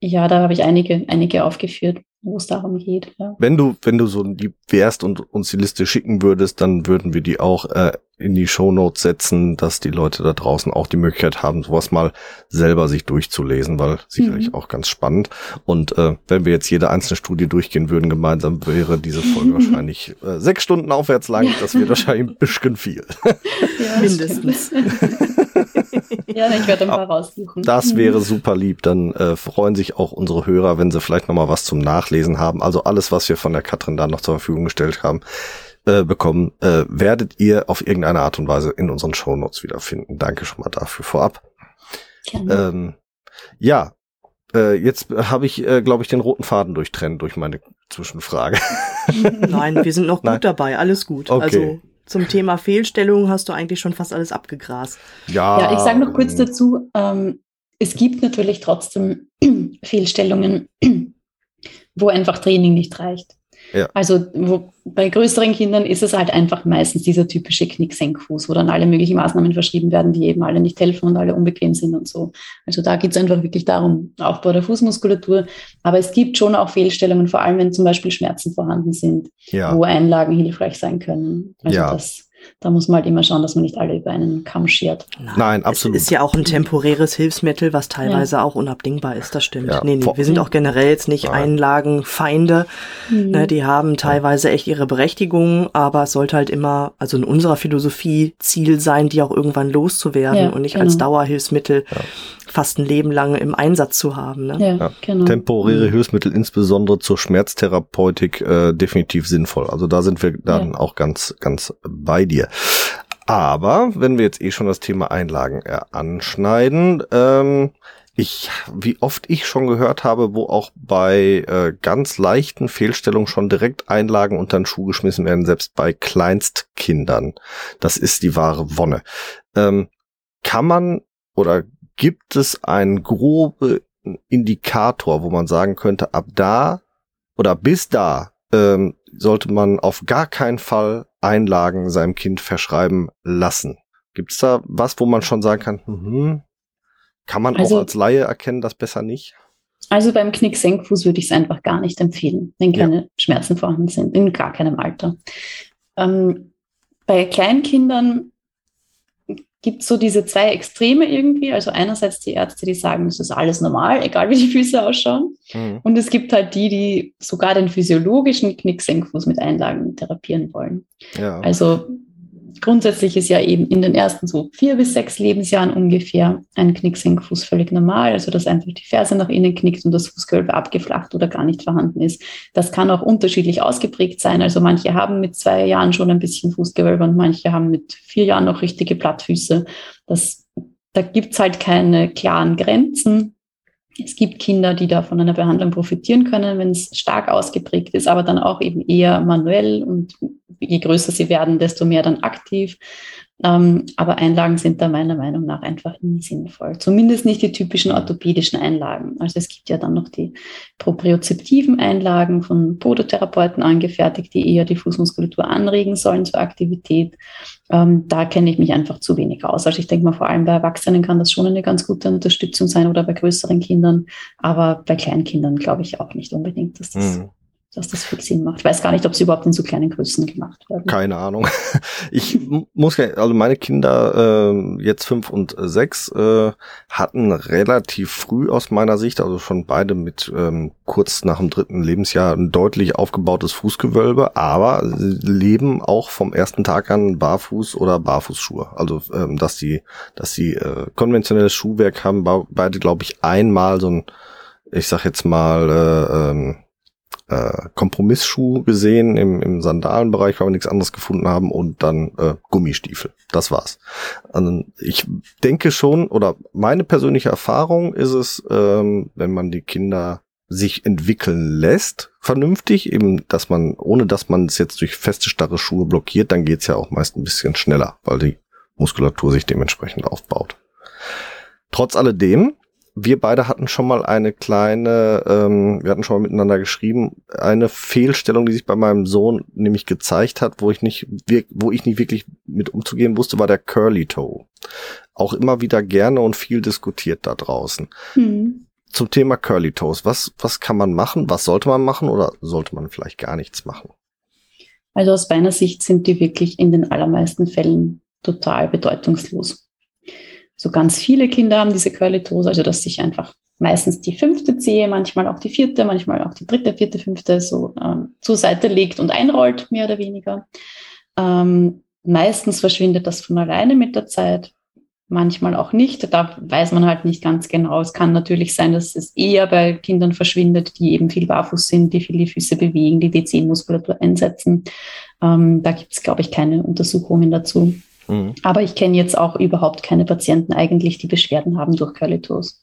Ja, da habe ich einige, einige aufgeführt wo es darum geht. Ja. Wenn du, wenn du so lieb wärst und uns die Liste schicken würdest, dann würden wir die auch äh, in die Show Notes setzen, dass die Leute da draußen auch die Möglichkeit haben, sowas mal selber sich durchzulesen, weil sicherlich mhm. auch ganz spannend. Und äh, wenn wir jetzt jede einzelne Studie durchgehen würden gemeinsam, wäre diese Folge wahrscheinlich äh, sechs Stunden aufwärts lang. Ja. Das wäre wahrscheinlich ein bisschen viel. Ja, mindestens. Ja, ich werde ein paar raussuchen. Das wäre super lieb. Dann äh, freuen sich auch unsere Hörer, wenn sie vielleicht noch mal was zum Nachlesen haben. Also alles, was wir von der Katrin da noch zur Verfügung gestellt haben, äh, bekommen, äh, werdet ihr auf irgendeine Art und Weise in unseren Shownotes wiederfinden. Danke schon mal dafür vorab. Ähm, ja, äh, jetzt habe ich, äh, glaube ich, den roten Faden durchtrennen durch meine Zwischenfrage. Nein, wir sind noch gut Nein. dabei, alles gut. Okay. Also zum Thema Fehlstellungen hast du eigentlich schon fast alles abgegrast. Ja, ja ich sage noch kurz dazu, ähm, es gibt natürlich trotzdem Fehlstellungen, wo einfach Training nicht reicht. Ja. Also wo, bei größeren Kindern ist es halt einfach meistens dieser typische Knicksenkfuß, wo dann alle möglichen Maßnahmen verschrieben werden, die eben alle nicht helfen und alle unbequem sind und so. Also da geht es einfach wirklich darum, Aufbau der Fußmuskulatur. Aber es gibt schon auch Fehlstellungen, vor allem wenn zum Beispiel Schmerzen vorhanden sind, ja. wo Einlagen hilfreich sein können. Also ja. das da muss man halt immer schauen, dass man nicht alle über einen Kamm schert. Nein, Nein absolut. Es ist ja auch ein temporäres Hilfsmittel, was teilweise ja. auch unabdingbar ist, das stimmt. Ja, nee, nee, wir sind auch generell jetzt nicht Nein. Einlagenfeinde. Mhm. Ne, die haben teilweise echt ihre Berechtigung, aber es sollte halt immer, also in unserer Philosophie Ziel sein, die auch irgendwann loszuwerden ja, und nicht genau. als Dauerhilfsmittel fast ein Leben lang im Einsatz zu haben. Ne? Ja, ja. Genau. Temporäre mhm. Hilfsmittel, insbesondere zur Schmerztherapeutik, äh, definitiv sinnvoll. Also da sind wir dann ja. auch ganz, ganz bei dir. Aber wenn wir jetzt eh schon das Thema Einlagen äh, anschneiden, ähm, ich, wie oft ich schon gehört habe, wo auch bei äh, ganz leichten Fehlstellungen schon direkt Einlagen unter den Schuh geschmissen werden, selbst bei Kleinstkindern. Das ist die wahre Wonne. Ähm, kann man oder gibt es einen groben Indikator, wo man sagen könnte, ab da oder bis da ähm, sollte man auf gar keinen Fall Einlagen seinem Kind verschreiben lassen. Gibt es da was, wo man schon sagen kann, hm, kann man also, auch als Laie erkennen, das besser nicht? Also beim Knick-Senkfuß würde ich es einfach gar nicht empfehlen, wenn keine ja. Schmerzen vorhanden sind, in gar keinem Alter. Ähm, bei Kleinkindern gibt so diese zwei Extreme irgendwie. Also einerseits die Ärzte, die sagen, es ist alles normal, egal wie die Füße ausschauen. Mhm. Und es gibt halt die, die sogar den physiologischen Knicksenkfuß mit Einlagen therapieren wollen. Ja. Also grundsätzlich ist ja eben in den ersten so vier bis sechs Lebensjahren ungefähr ein Knicksenkfuß völlig normal, also dass einfach die Ferse nach innen knickt und das Fußgewölbe abgeflacht oder gar nicht vorhanden ist. Das kann auch unterschiedlich ausgeprägt sein. Also manche haben mit zwei Jahren schon ein bisschen Fußgewölbe und manche haben mit vier Jahren noch richtige Plattfüße. Das, da gibt's halt keine klaren Grenzen. Es gibt Kinder, die da von einer Behandlung profitieren können, wenn es stark ausgeprägt ist, aber dann auch eben eher manuell und je größer sie werden, desto mehr dann aktiv. Ähm, aber Einlagen sind da meiner Meinung nach einfach nie sinnvoll. Zumindest nicht die typischen orthopädischen Einlagen. Also es gibt ja dann noch die propriozeptiven Einlagen von Podotherapeuten angefertigt, die eher die Fußmuskulatur anregen sollen zur Aktivität. Ähm, da kenne ich mich einfach zu wenig aus. Also ich denke mal, vor allem bei Erwachsenen kann das schon eine ganz gute Unterstützung sein oder bei größeren Kindern. Aber bei kleinen Kindern glaube ich auch nicht unbedingt, dass das mhm dass das viel Sinn macht. Ich weiß gar nicht, ob sie überhaupt in so kleinen Größen gemacht werden. Keine Ahnung. Ich muss also meine Kinder äh, jetzt fünf und sechs äh, hatten relativ früh aus meiner Sicht, also schon beide mit ähm, kurz nach dem dritten Lebensjahr ein deutlich aufgebautes Fußgewölbe, aber leben auch vom ersten Tag an barfuß oder Barfußschuhe. Also ähm, dass die, dass sie äh, konventionelles Schuhwerk haben, beide glaube ich einmal so ein, ich sag jetzt mal äh, ähm, äh, Kompromissschuh gesehen im, im Sandalenbereich, weil wir nichts anderes gefunden haben und dann äh, Gummistiefel. Das war's. Also ich denke schon, oder meine persönliche Erfahrung ist es, ähm, wenn man die Kinder sich entwickeln lässt, vernünftig, eben, dass man, ohne dass man es jetzt durch feste, starre Schuhe blockiert, dann geht's ja auch meist ein bisschen schneller, weil die Muskulatur sich dementsprechend aufbaut. Trotz alledem wir beide hatten schon mal eine kleine, ähm, wir hatten schon mal miteinander geschrieben, eine Fehlstellung, die sich bei meinem Sohn nämlich gezeigt hat, wo ich nicht, wo ich nicht wirklich mit umzugehen wusste, war der Curly Toe. Auch immer wieder gerne und viel diskutiert da draußen. Mhm. Zum Thema Curly Toes. Was, was kann man machen? Was sollte man machen oder sollte man vielleicht gar nichts machen? Also aus meiner Sicht sind die wirklich in den allermeisten Fällen total bedeutungslos. So ganz viele Kinder haben diese Curly Toes, also dass sich einfach meistens die fünfte Zehe, manchmal auch die vierte, manchmal auch die dritte, vierte, fünfte so ähm, zur Seite legt und einrollt, mehr oder weniger. Ähm, meistens verschwindet das von alleine mit der Zeit manchmal auch nicht. Da weiß man halt nicht ganz genau. Es kann natürlich sein, dass es eher bei Kindern verschwindet, die eben viel barfuß sind, die viel die Füße bewegen, die die Zehenmuskulatur einsetzen. Ähm, da gibt es, glaube ich, keine Untersuchungen dazu. Mhm. Aber ich kenne jetzt auch überhaupt keine Patienten eigentlich, die Beschwerden haben durch Curly Toes.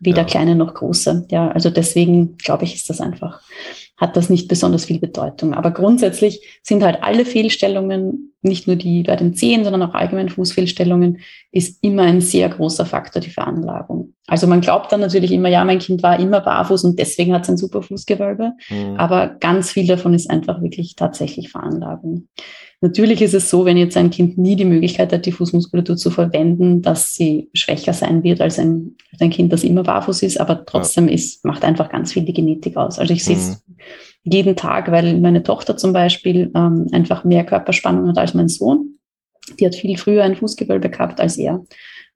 Weder ja. kleine noch große. Ja, also deswegen glaube ich, ist das einfach hat das nicht besonders viel Bedeutung. Aber grundsätzlich sind halt alle Fehlstellungen, nicht nur die bei den Zehen, sondern auch allgemein Fußfehlstellungen, ist immer ein sehr großer Faktor die Veranlagung. Also man glaubt dann natürlich immer, ja, mein Kind war immer barfuß und deswegen hat es ein super Fußgewölbe. Mhm. Aber ganz viel davon ist einfach wirklich tatsächlich Veranlagung. Natürlich ist es so, wenn jetzt ein Kind nie die Möglichkeit hat, die Fußmuskulatur zu verwenden, dass sie schwächer sein wird als ein, als ein Kind, das immer barfuß ist, aber trotzdem ja. ist, macht einfach ganz viel die Genetik aus. Also ich sehe es mhm. jeden Tag, weil meine Tochter zum Beispiel ähm, einfach mehr Körperspannung hat als mein Sohn. Die hat viel früher ein Fußgewölbe gehabt als er.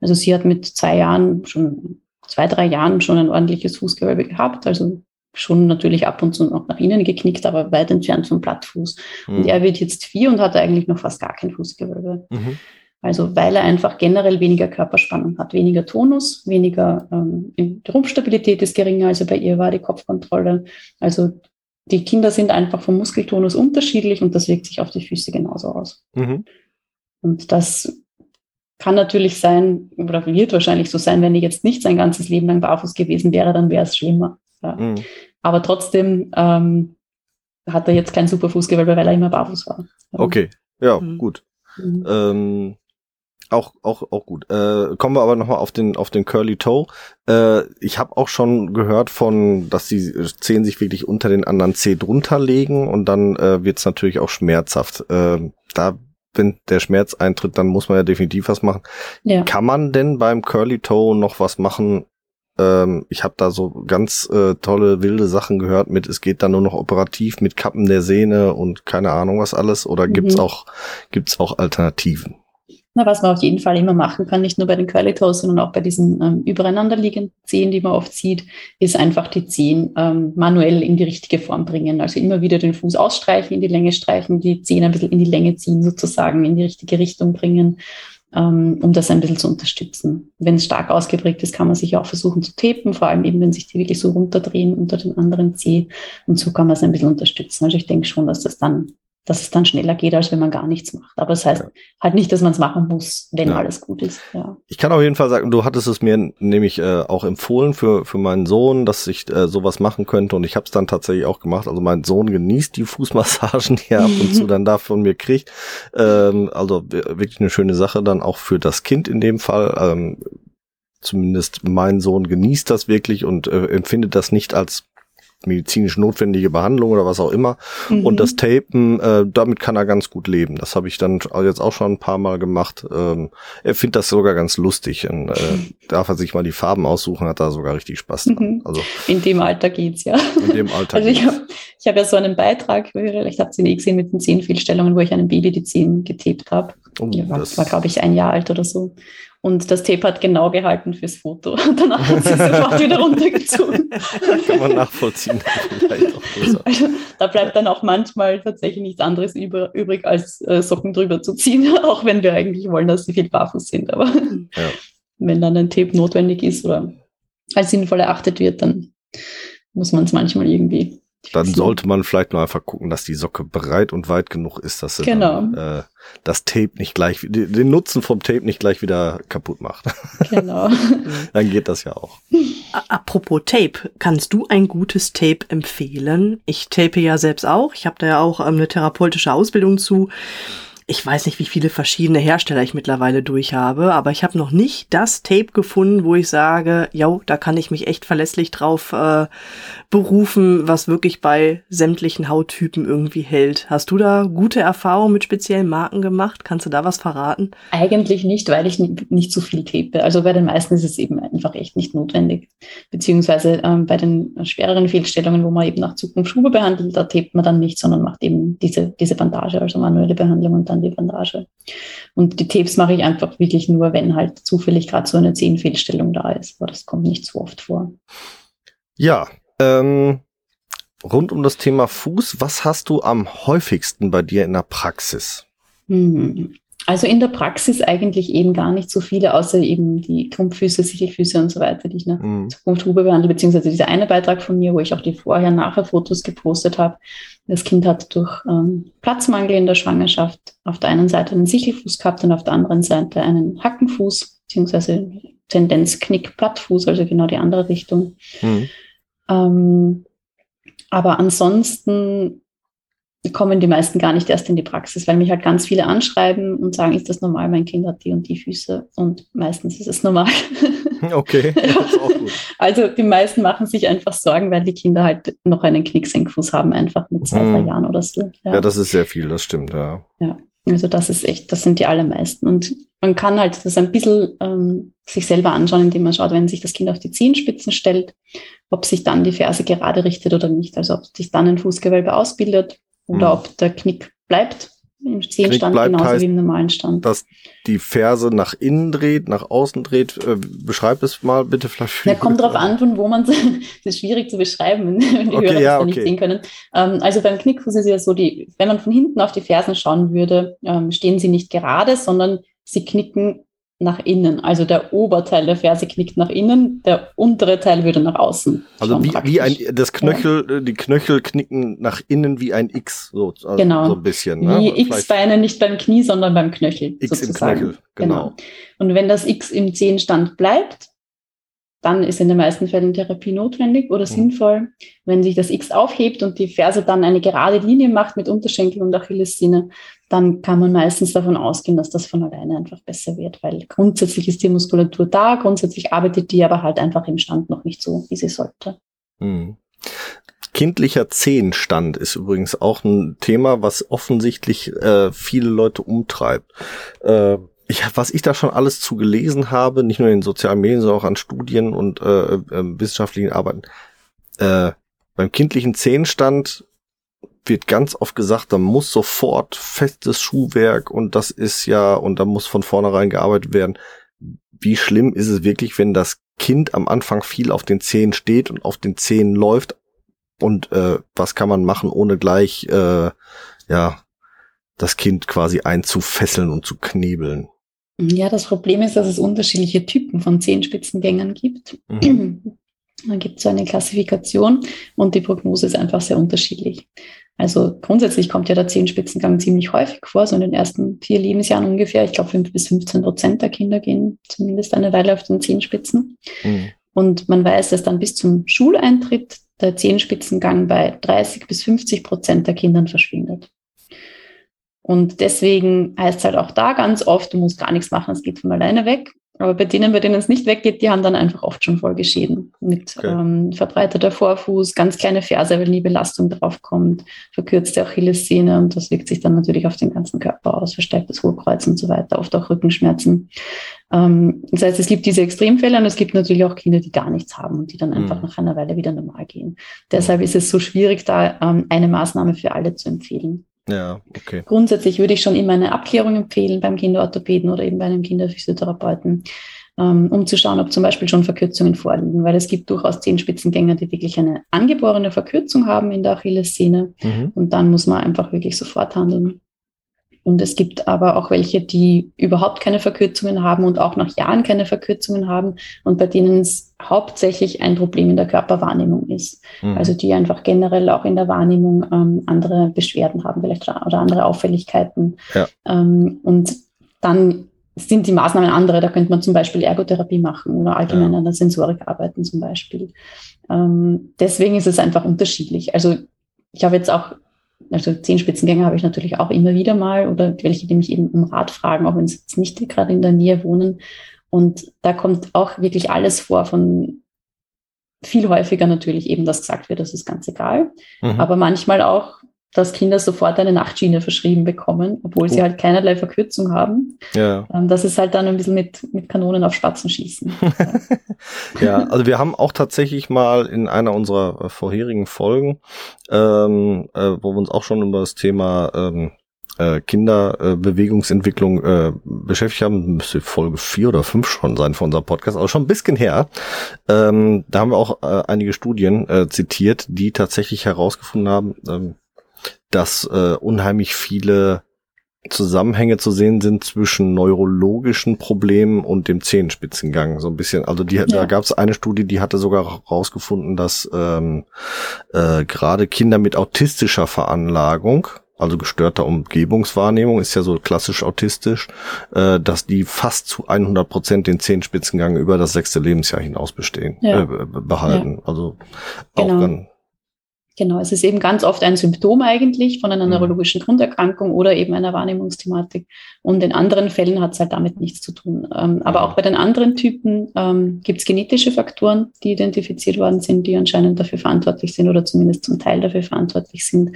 Also sie hat mit zwei Jahren schon, zwei, drei Jahren schon ein ordentliches Fußgewölbe gehabt. Also schon natürlich ab und zu noch nach innen geknickt, aber weit entfernt vom Plattfuß. Mhm. Und er wird jetzt vier und hat eigentlich noch fast gar kein Fußgewölbe. Mhm. Also weil er einfach generell weniger Körperspannung hat, weniger Tonus, weniger ähm, die Rumpfstabilität ist geringer, also bei ihr war die Kopfkontrolle. Also die Kinder sind einfach vom Muskeltonus unterschiedlich und das wirkt sich auf die Füße genauso aus. Mhm. Und das kann natürlich sein, oder wird wahrscheinlich so sein, wenn er jetzt nicht sein ganzes Leben lang barfuß gewesen wäre, dann wäre es schlimmer. Ja. Mhm. Aber trotzdem ähm, hat er jetzt kein Superfußgewölbe, weil er immer barfuß war. Okay, ja, mhm. gut. Mhm. Ähm, auch, auch, auch gut. Äh, kommen wir aber nochmal auf den, auf den Curly Toe. Äh, ich habe auch schon gehört von, dass die Zehen sich wirklich unter den anderen Zeh drunter legen und dann äh, wird es natürlich auch schmerzhaft. Äh, da, wenn der Schmerz eintritt, dann muss man ja definitiv was machen. Ja. Kann man denn beim Curly Toe noch was machen, ähm, ich habe da so ganz äh, tolle wilde Sachen gehört mit, es geht dann nur noch operativ mit Kappen der Sehne und keine Ahnung was alles. Oder mhm. gibt's auch gibt's auch Alternativen? Na, was man auf jeden Fall immer machen kann, nicht nur bei den Curly Toes, sondern auch bei diesen ähm, übereinander liegenden Zehen, die man oft sieht, ist einfach die Zehen ähm, manuell in die richtige Form bringen. Also immer wieder den Fuß ausstreichen, in die Länge streichen, die Zehen ein bisschen in die Länge ziehen, sozusagen in die richtige Richtung bringen um das ein bisschen zu unterstützen. Wenn es stark ausgeprägt ist, kann man sich auch versuchen zu tapen, vor allem eben, wenn sich die wirklich so runterdrehen unter den anderen Zeh. Und so kann man es ein bisschen unterstützen. Also ich denke schon, dass das dann dass es dann schneller geht, als wenn man gar nichts macht. Aber es das heißt ja. halt nicht, dass man es machen muss, wenn ja. alles gut ist. Ja. Ich kann auf jeden Fall sagen, du hattest es mir nämlich äh, auch empfohlen für, für meinen Sohn, dass ich äh, sowas machen könnte und ich habe es dann tatsächlich auch gemacht. Also mein Sohn genießt die Fußmassagen, die er ab und zu dann da von mir kriegt. Ähm, also wirklich eine schöne Sache dann auch für das Kind in dem Fall. Ähm, zumindest mein Sohn genießt das wirklich und äh, empfindet das nicht als medizinisch notwendige Behandlung oder was auch immer. Mhm. Und das Tapen, äh, damit kann er ganz gut leben. Das habe ich dann jetzt auch schon ein paar Mal gemacht. Ähm, er findet das sogar ganz lustig. Und, äh, darf er sich mal die Farben aussuchen, hat da sogar richtig Spaß dran. Mhm. Also in dem Alter geht's ja. In dem Alter. also ich habe ich hab ja so einen Beitrag, vielleicht habt ihr ihn eh gesehen mit den zehn Fehlstellungen, wo ich einem Baby die Zehen getaped habe. Oh, war, war glaube ich ein Jahr alt oder so. Und das Tape hat genau gehalten fürs Foto. Und danach hat sie sofort wieder runtergezogen. Kann man nachvollziehen. also, da bleibt dann auch manchmal tatsächlich nichts anderes über, übrig, als äh, Socken drüber zu ziehen, auch wenn wir eigentlich wollen, dass sie viel barfuß sind. Aber ja. wenn dann ein Tape notwendig ist oder als sinnvoll erachtet wird, dann muss man es manchmal irgendwie dann sollte man vielleicht nur einfach gucken, dass die Socke breit und weit genug ist, dass sie genau. dann, äh, das Tape nicht gleich, den Nutzen vom Tape nicht gleich wieder kaputt macht. Genau. dann geht das ja auch. Apropos Tape, kannst du ein gutes Tape empfehlen? Ich tape ja selbst auch. Ich habe da ja auch ähm, eine therapeutische Ausbildung zu. Ich weiß nicht, wie viele verschiedene Hersteller ich mittlerweile durch habe, aber ich habe noch nicht das Tape gefunden, wo ich sage, ja, da kann ich mich echt verlässlich drauf äh, berufen, was wirklich bei sämtlichen Hauttypen irgendwie hält. Hast du da gute Erfahrungen mit speziellen Marken gemacht? Kannst du da was verraten? Eigentlich nicht, weil ich nicht so viel tape. Also bei den meisten ist es eben einfach echt nicht notwendig. Beziehungsweise ähm, bei den schwereren Fehlstellungen, wo man eben nach Zukunft Schuhe behandelt, da tapet man dann nicht, sondern macht eben diese, diese Bandage, also manuelle Behandlung und dann die Bandage. Und die Tapes mache ich einfach wirklich nur, wenn halt zufällig gerade so eine Zehenfehlstellung da ist. Aber das kommt nicht so oft vor. Ja, ähm, rund um das Thema Fuß, was hast du am häufigsten bei dir in der Praxis? Hm. Also in der Praxis eigentlich eben gar nicht so viele, außer eben die Krumpfüße, Sichelfüße und so weiter, die ich nach mhm. Zukunft Hube behandle, beziehungsweise dieser eine Beitrag von mir, wo ich auch die Vorher-Nachher-Fotos gepostet habe. Das Kind hat durch ähm, Platzmangel in der Schwangerschaft auf der einen Seite einen Sichelfuß gehabt und auf der anderen Seite einen Hackenfuß, beziehungsweise Tendenz Knick-Plattfuß, also genau die andere Richtung. Mhm. Ähm, aber ansonsten kommen die meisten gar nicht erst in die Praxis, weil mich halt ganz viele anschreiben und sagen, ist das normal, mein Kind hat die und die Füße und meistens ist es normal. Okay. Also die meisten machen sich einfach Sorgen, weil die Kinder halt noch einen Knicksenkfuß haben, einfach mit zwei, drei hm. Jahren oder so. Ja. ja, das ist sehr viel, das stimmt, ja. Ja, also das ist echt, das sind die allermeisten. Und man kann halt das ein bisschen ähm, sich selber anschauen, indem man schaut, wenn sich das Kind auf die Zehenspitzen stellt, ob sich dann die Ferse gerade richtet oder nicht. Also ob sich dann ein Fußgewölbe ausbildet oder mhm. ob der Knick bleibt im Zehenstand genauso heißt, wie im normalen Stand. Dass die Ferse nach innen dreht, nach außen dreht. Äh, beschreib es mal bitte vielleicht. Ja, kommt drauf an, von wo man das ist schwierig zu beschreiben, wenn die okay, Hörer ja, das okay. nicht sehen können. Ähm, also beim Knickfuß ist ja so, die, wenn man von hinten auf die Fersen schauen würde, ähm, stehen sie nicht gerade, sondern sie knicken nach innen. Also der Oberteil der Ferse knickt nach innen, der untere Teil würde nach außen. Also wie, wie ein das Knöchel, ja. die Knöchel knicken nach innen wie ein X, so, also genau. so ein bisschen. Ne? Wie X-Beine nicht beim Knie, sondern beim Knöchel. X sozusagen. im Knöchel, genau. genau. Und wenn das X im Zehenstand bleibt, dann ist in den meisten Fällen Therapie notwendig oder mhm. sinnvoll. Wenn sich das X aufhebt und die Ferse dann eine gerade Linie macht mit Unterschenkel und Achillessehne, dann kann man meistens davon ausgehen, dass das von alleine einfach besser wird, weil grundsätzlich ist die Muskulatur da, grundsätzlich arbeitet die aber halt einfach im Stand noch nicht so, wie sie sollte. Mhm. Kindlicher Zehenstand ist übrigens auch ein Thema, was offensichtlich äh, viele Leute umtreibt. Äh, ich, was ich da schon alles zu gelesen habe, nicht nur in sozialen Medien, sondern auch an Studien und äh, äh, wissenschaftlichen Arbeiten. Äh, beim kindlichen Zehenstand wird ganz oft gesagt, da muss sofort festes Schuhwerk und das ist ja, und da muss von vornherein gearbeitet werden. Wie schlimm ist es wirklich, wenn das Kind am Anfang viel auf den Zehen steht und auf den Zehen läuft? Und äh, was kann man machen, ohne gleich äh, ja das Kind quasi einzufesseln und zu knebeln? Ja, das Problem ist, dass es unterschiedliche Typen von Zehenspitzengängern gibt. Mhm. Dann gibt es so eine Klassifikation und die Prognose ist einfach sehr unterschiedlich. Also grundsätzlich kommt ja der Zehenspitzengang ziemlich häufig vor, so in den ersten vier Lebensjahren ungefähr. Ich glaube, fünf bis 15 Prozent der Kinder gehen zumindest eine Weile auf den Zehenspitzen. Mhm. Und man weiß, dass dann bis zum Schuleintritt der Zehenspitzengang bei 30 bis 50 Prozent der Kindern verschwindet. Und deswegen heißt es halt auch da ganz oft, du musst gar nichts machen, es geht von alleine weg. Aber bei denen, bei denen es nicht weggeht, die haben dann einfach oft schon Folgeschäden mit okay. ähm, verbreiteter Vorfuß, ganz kleine Ferse, weil nie Belastung draufkommt, verkürzte Achillessehne und das wirkt sich dann natürlich auf den ganzen Körper aus, verstärktes Hohlkreuz und so weiter, oft auch Rückenschmerzen. Ähm, das heißt, es gibt diese Extremfälle und es gibt natürlich auch Kinder, die gar nichts haben und die dann einfach mhm. nach einer Weile wieder normal gehen. Deshalb ist es so schwierig, da ähm, eine Maßnahme für alle zu empfehlen. Ja, okay. Grundsätzlich würde ich schon immer eine Abklärung empfehlen beim Kinderorthopäden oder eben bei einem Kinderphysiotherapeuten, ähm, um zu schauen, ob zum Beispiel schon Verkürzungen vorliegen, weil es gibt durchaus Zehenspitzengänger, die wirklich eine angeborene Verkürzung haben in der Achillessehne mhm. und dann muss man einfach wirklich sofort handeln. Und es gibt aber auch welche, die überhaupt keine Verkürzungen haben und auch nach Jahren keine Verkürzungen haben und bei denen es hauptsächlich ein Problem in der Körperwahrnehmung ist. Mhm. Also die einfach generell auch in der Wahrnehmung ähm, andere Beschwerden haben vielleicht oder andere Auffälligkeiten. Ja. Ähm, und dann sind die Maßnahmen andere. Da könnte man zum Beispiel Ergotherapie machen oder allgemein ja. an der Sensorik arbeiten zum Beispiel. Ähm, deswegen ist es einfach unterschiedlich. Also ich habe jetzt auch also Zehenspitzengänge habe ich natürlich auch immer wieder mal oder welche, die mich eben um Rat fragen, auch wenn sie jetzt nicht gerade in der Nähe wohnen. Und da kommt auch wirklich alles vor von viel häufiger natürlich eben, dass gesagt wird, das ist ganz egal. Mhm. Aber manchmal auch dass Kinder sofort eine Nachtschiene verschrieben bekommen, obwohl oh. sie halt keinerlei Verkürzung haben. Ja. Ähm, das ist halt dann ein bisschen mit, mit Kanonen auf Spatzen schießen. ja, also wir haben auch tatsächlich mal in einer unserer äh, vorherigen Folgen, ähm, äh, wo wir uns auch schon über das Thema ähm, äh, Kinderbewegungsentwicklung äh, äh, beschäftigt haben, müsste Folge vier oder fünf schon sein von unserem Podcast, also schon ein bisschen her. Ähm, da haben wir auch äh, einige Studien äh, zitiert, die tatsächlich herausgefunden haben, ähm, dass äh, unheimlich viele Zusammenhänge zu sehen sind zwischen neurologischen Problemen und dem Zehenspitzengang. So ein bisschen, also die, ja. da gab es eine Studie, die hatte sogar herausgefunden, dass ähm, äh, gerade Kinder mit autistischer Veranlagung, also gestörter Umgebungswahrnehmung, ist ja so klassisch autistisch, äh, dass die fast zu 100 Prozent den Zehenspitzengang über das sechste Lebensjahr hinaus bestehen, ja. äh, behalten. Ja. Also auch genau. dann Genau, es ist eben ganz oft ein Symptom eigentlich von einer mhm. neurologischen Grunderkrankung oder eben einer Wahrnehmungsthematik. Und in anderen Fällen hat es halt damit nichts zu tun. Ähm, aber auch bei den anderen Typen ähm, gibt es genetische Faktoren, die identifiziert worden sind, die anscheinend dafür verantwortlich sind oder zumindest zum Teil dafür verantwortlich sind.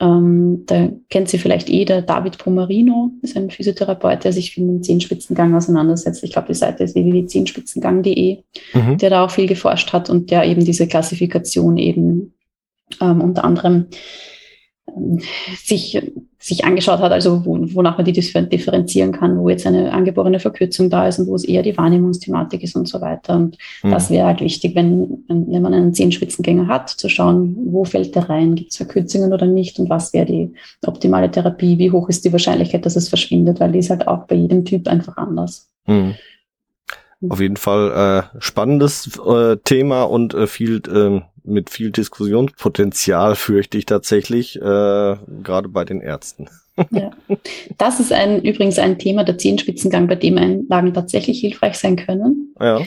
Ähm, da kennt sie vielleicht eh, der David Pomarino ist ein Physiotherapeut, der sich viel mit dem Zehenspitzengang auseinandersetzt. Ich glaube, die Seite ist www.zehenspitzengang.de, mhm. der da auch viel geforscht hat und der eben diese Klassifikation eben ähm, unter anderem ähm, sich, sich angeschaut hat, also wo, wonach man die differenzieren kann, wo jetzt eine angeborene Verkürzung da ist und wo es eher die Wahrnehmungsthematik ist und so weiter. Und mhm. das wäre halt wichtig, wenn, wenn man einen Zehenspitzengänger hat, zu schauen, wo fällt der rein, gibt es Verkürzungen oder nicht und was wäre die optimale Therapie, wie hoch ist die Wahrscheinlichkeit, dass es verschwindet, weil die ist halt auch bei jedem Typ einfach anders. Mhm. Auf jeden Fall äh, spannendes äh, Thema und äh, viel äh, mit viel Diskussionspotenzial fürchte ich tatsächlich, äh, gerade bei den Ärzten. Ja. Das ist ein, übrigens ein Thema der Zehenspitzengang, bei dem Einlagen tatsächlich hilfreich sein können. Ja.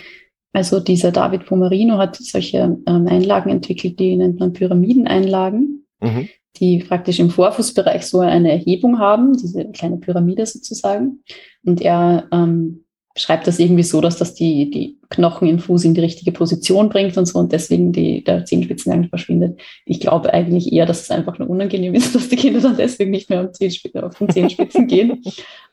Also dieser David Pomerino hat solche ähm, Einlagen entwickelt, die nennt man Pyramideneinlagen, mhm. die praktisch im Vorfußbereich so eine Erhebung haben, diese kleine Pyramide sozusagen. Und er ähm, schreibt das irgendwie so, dass das die, die Knochen im Fuß in die richtige Position bringt und so und deswegen die, der Zehenspitzengang verschwindet. Ich glaube eigentlich eher, dass es einfach nur unangenehm ist, dass die Kinder dann deswegen nicht mehr auf den Zehenspitzen gehen.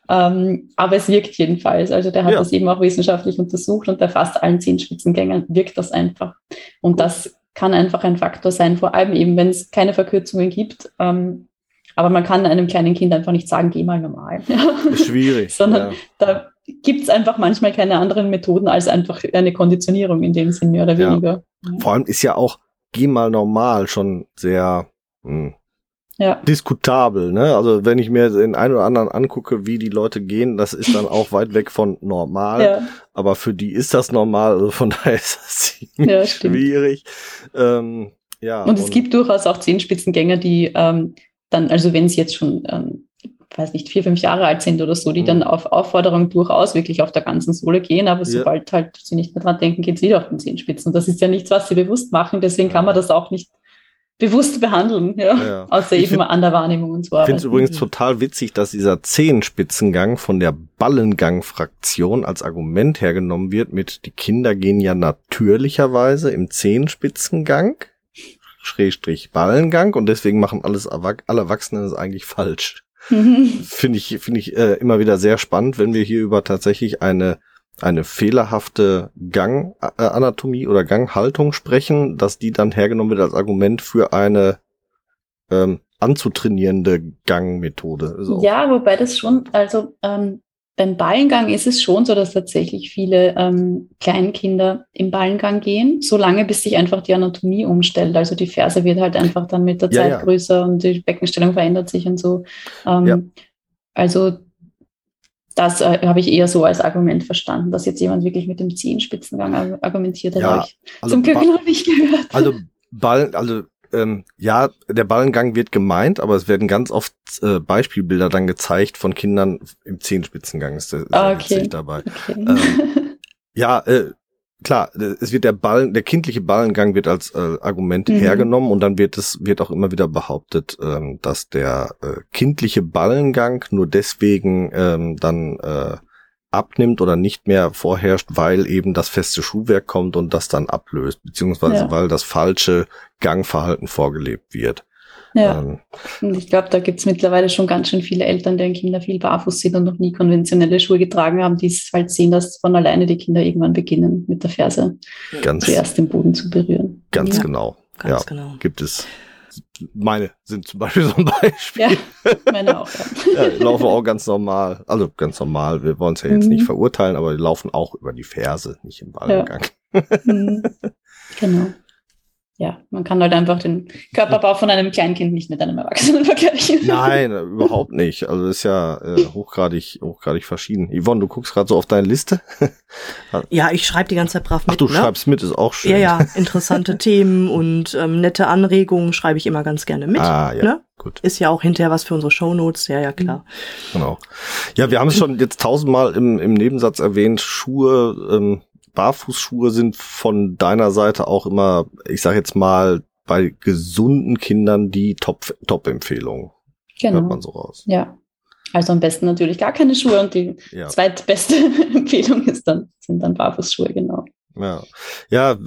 Ähm, aber es wirkt jedenfalls. Also der hat ja. das eben auch wissenschaftlich untersucht und bei fast allen Zehenspitzengängern wirkt das einfach. Und das kann einfach ein Faktor sein, vor allem eben, wenn es keine Verkürzungen gibt. Ähm, aber man kann einem kleinen Kind einfach nicht sagen, geh mal normal. Schwierig. Sondern ja. da gibt es einfach manchmal keine anderen Methoden als einfach eine Konditionierung in dem Sinn, mehr oder weniger. Ja. Vor allem ist ja auch, geh mal normal schon sehr mh, hm, ja. diskutabel. Ne? Also wenn ich mir den einen oder anderen angucke, wie die Leute gehen, das ist dann auch weit weg von normal. Ja. Aber für die ist das normal, also von daher ist das ziemlich ja, schwierig. Ähm, ja, und es und gibt durchaus auch Zehenspitzengänger, die ähm, dann, also wenn sie jetzt schon ähm, weiß nicht, vier, fünf Jahre alt sind oder so, die mhm. dann auf Aufforderung durchaus wirklich auf der ganzen Sohle gehen, aber ja. sobald halt sie nicht mehr dran denken, geht es wieder auf den Zehenspitzen. Das ist ja nichts, was sie bewusst machen, deswegen kann man das auch nicht bewusst behandeln, ja. ja. Außer eben find, an der Wahrnehmung und so. Ich finde es übrigens total witzig, dass dieser Zehenspitzengang von der Ballengang-Fraktion als Argument hergenommen wird mit, die Kinder gehen ja natürlicherweise im Zehenspitzengang. Schrägstrich Ballengang und deswegen machen alles alle Erwachsenen es eigentlich falsch. Finde ich, finde ich äh, immer wieder sehr spannend, wenn wir hier über tatsächlich eine eine fehlerhafte Ganganatomie oder Ganghaltung sprechen, dass die dann hergenommen wird als Argument für eine ähm, anzutrainierende Gangmethode. Ja, wobei das schon, also ähm, beim Ballengang ist es schon so, dass tatsächlich viele ähm, Kleinkinder im Ballengang gehen, solange bis sich einfach die Anatomie umstellt. Also die Ferse wird halt einfach dann mit der ja, Zeit ja. größer und die Beckenstellung verändert sich und so. Ähm, ja. Also das äh, habe ich eher so als Argument verstanden, dass jetzt jemand wirklich mit dem Zehenspitzengang argumentiert hat. Ja, ich also zum Glück noch nicht gehört. Also Ball, also ähm, ja, der Ballengang wird gemeint, aber es werden ganz oft äh, Beispielbilder dann gezeigt von Kindern im Zehenspitzengang. Ist, ist ah, okay. dabei. Okay. Ähm, ja, äh, klar, es wird der Ballen, der kindliche Ballengang wird als äh, Argument mhm. hergenommen und dann wird es wird auch immer wieder behauptet, ähm, dass der äh, kindliche Ballengang nur deswegen ähm, dann äh, abnimmt oder nicht mehr vorherrscht, weil eben das feste Schuhwerk kommt und das dann ablöst, beziehungsweise ja. weil das falsche Gangverhalten vorgelebt wird. Ja. Ähm, und ich glaube, da gibt es mittlerweile schon ganz schön viele Eltern, deren Kinder viel barfuß sind und noch nie konventionelle Schuhe getragen haben, die halt sehen, dass von alleine die Kinder irgendwann beginnen, mit der Ferse ganz, zuerst den Boden zu berühren. Ganz ja. genau. Ganz ja, genau. Gibt es. Meine sind zum Beispiel so ein Beispiel. Ja, meine auch. Ja. ja, laufen auch ganz normal. Also ganz normal. Wir wollen es ja jetzt mhm. nicht verurteilen, aber die laufen auch über die Ferse, nicht im Ballengang. Ja. Mhm. Genau ja, man kann halt einfach den Körperbau von einem Kleinkind nicht mit einem Erwachsenen vergleichen. Nein, überhaupt nicht. Also das ist ja äh, hochgradig, hochgradig verschieden. Yvonne, du guckst gerade so auf deine Liste. ja, ich schreibe die ganze Zeit brav mit. Ach, du ne? schreibst mit, ist auch schön. Ja, ja, interessante Themen und ähm, nette Anregungen schreibe ich immer ganz gerne mit. Ah, ja. Ne? Gut. Ist ja auch hinterher was für unsere Shownotes, ja, ja, klar. Genau. Ja, wir haben es schon jetzt tausendmal im, im Nebensatz erwähnt, Schuhe, ähm, Barfußschuhe sind von deiner Seite auch immer, ich sag jetzt mal, bei gesunden Kindern die Top-Empfehlung. genau. Hört man so raus. Ja. Also am besten natürlich gar keine Schuhe und die ja. zweitbeste Empfehlung ist dann, sind dann Barfußschuhe, genau. Ja. ja,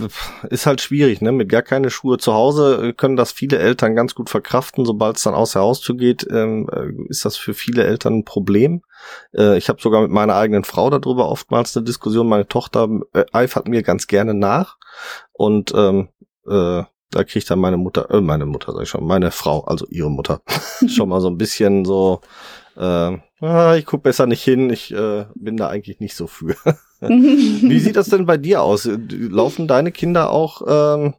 ist halt schwierig, ne? Mit gar keine Schuhe zu Hause können das viele Eltern ganz gut verkraften. Sobald es dann aus der Haustür geht, ähm, äh, ist das für viele Eltern ein Problem. Äh, ich habe sogar mit meiner eigenen Frau darüber oftmals eine Diskussion. Meine Tochter äh, eifert mir ganz gerne nach und ähm, äh, da kriegt dann meine Mutter, äh, meine Mutter sag ich schon, meine Frau, also ihre Mutter, schon mal so ein bisschen so, äh, ah, ich guck besser nicht hin, ich äh, bin da eigentlich nicht so für. Wie sieht das denn bei dir aus? Laufen deine Kinder auch ähm,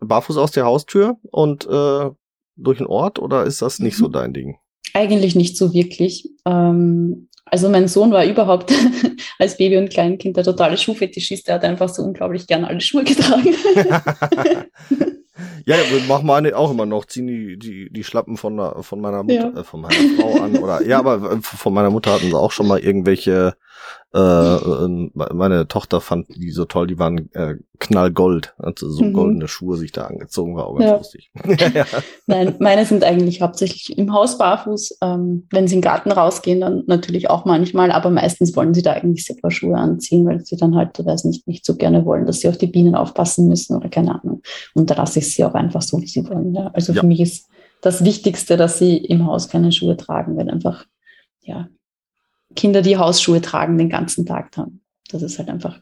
barfuß aus der Haustür und äh, durch den Ort oder ist das nicht so mhm. dein Ding? Eigentlich nicht so wirklich. Ähm, also mein Sohn war überhaupt als Baby und Kleinkind der totale Schuhfetischist. Der hat einfach so unglaublich gern alle Schuhe getragen. ja, wir machen meine auch immer noch, ziehen die, die, die Schlappen von, der, von meiner Mutter, ja. äh, von meiner Frau an. Oder ja, aber äh, von meiner Mutter hatten sie auch schon mal irgendwelche äh, meine Tochter fand die so toll, die waren äh, knallgold, also so mhm. goldene Schuhe sich da angezogen, war auch ganz ja. lustig. ja. Nein, meine sind eigentlich hauptsächlich im Haus barfuß. Ähm, wenn sie in den Garten rausgehen, dann natürlich auch manchmal, aber meistens wollen sie da eigentlich selber Schuhe anziehen, weil sie dann halt, weiß nicht, nicht so gerne wollen, dass sie auf die Bienen aufpassen müssen oder keine Ahnung. Und da lasse ich sie auch einfach so, wie sie wollen. Ja. Also für mich ist das Wichtigste, dass sie im Haus keine Schuhe tragen, weil einfach, ja, Kinder, die Hausschuhe tragen, den ganzen Tag haben. Das ist halt einfach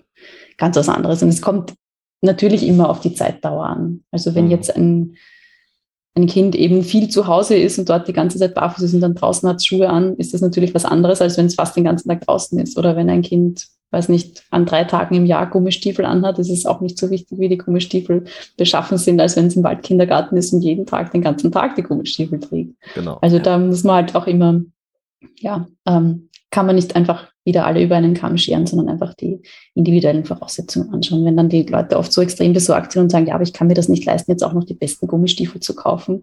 ganz was anderes. Und es kommt natürlich immer auf die Zeitdauer an. Also wenn mhm. jetzt ein, ein Kind eben viel zu Hause ist und dort die ganze Zeit barfuß ist und dann draußen hat Schuhe an, ist das natürlich was anderes, als wenn es fast den ganzen Tag draußen ist. Oder wenn ein Kind, weiß nicht, an drei Tagen im Jahr Gummistiefel anhat, ist es auch nicht so wichtig, wie die Gummistiefel beschaffen sind, als wenn es im Waldkindergarten ist und jeden Tag, den ganzen Tag die Gummistiefel trägt. Genau. Also da muss man halt auch immer, ja, ähm, kann man nicht einfach wieder alle über einen Kamm scheren, sondern einfach die individuellen Voraussetzungen anschauen. Wenn dann die Leute oft so extrem besorgt sind und sagen, ja, aber ich kann mir das nicht leisten, jetzt auch noch die besten Gummistiefel zu kaufen,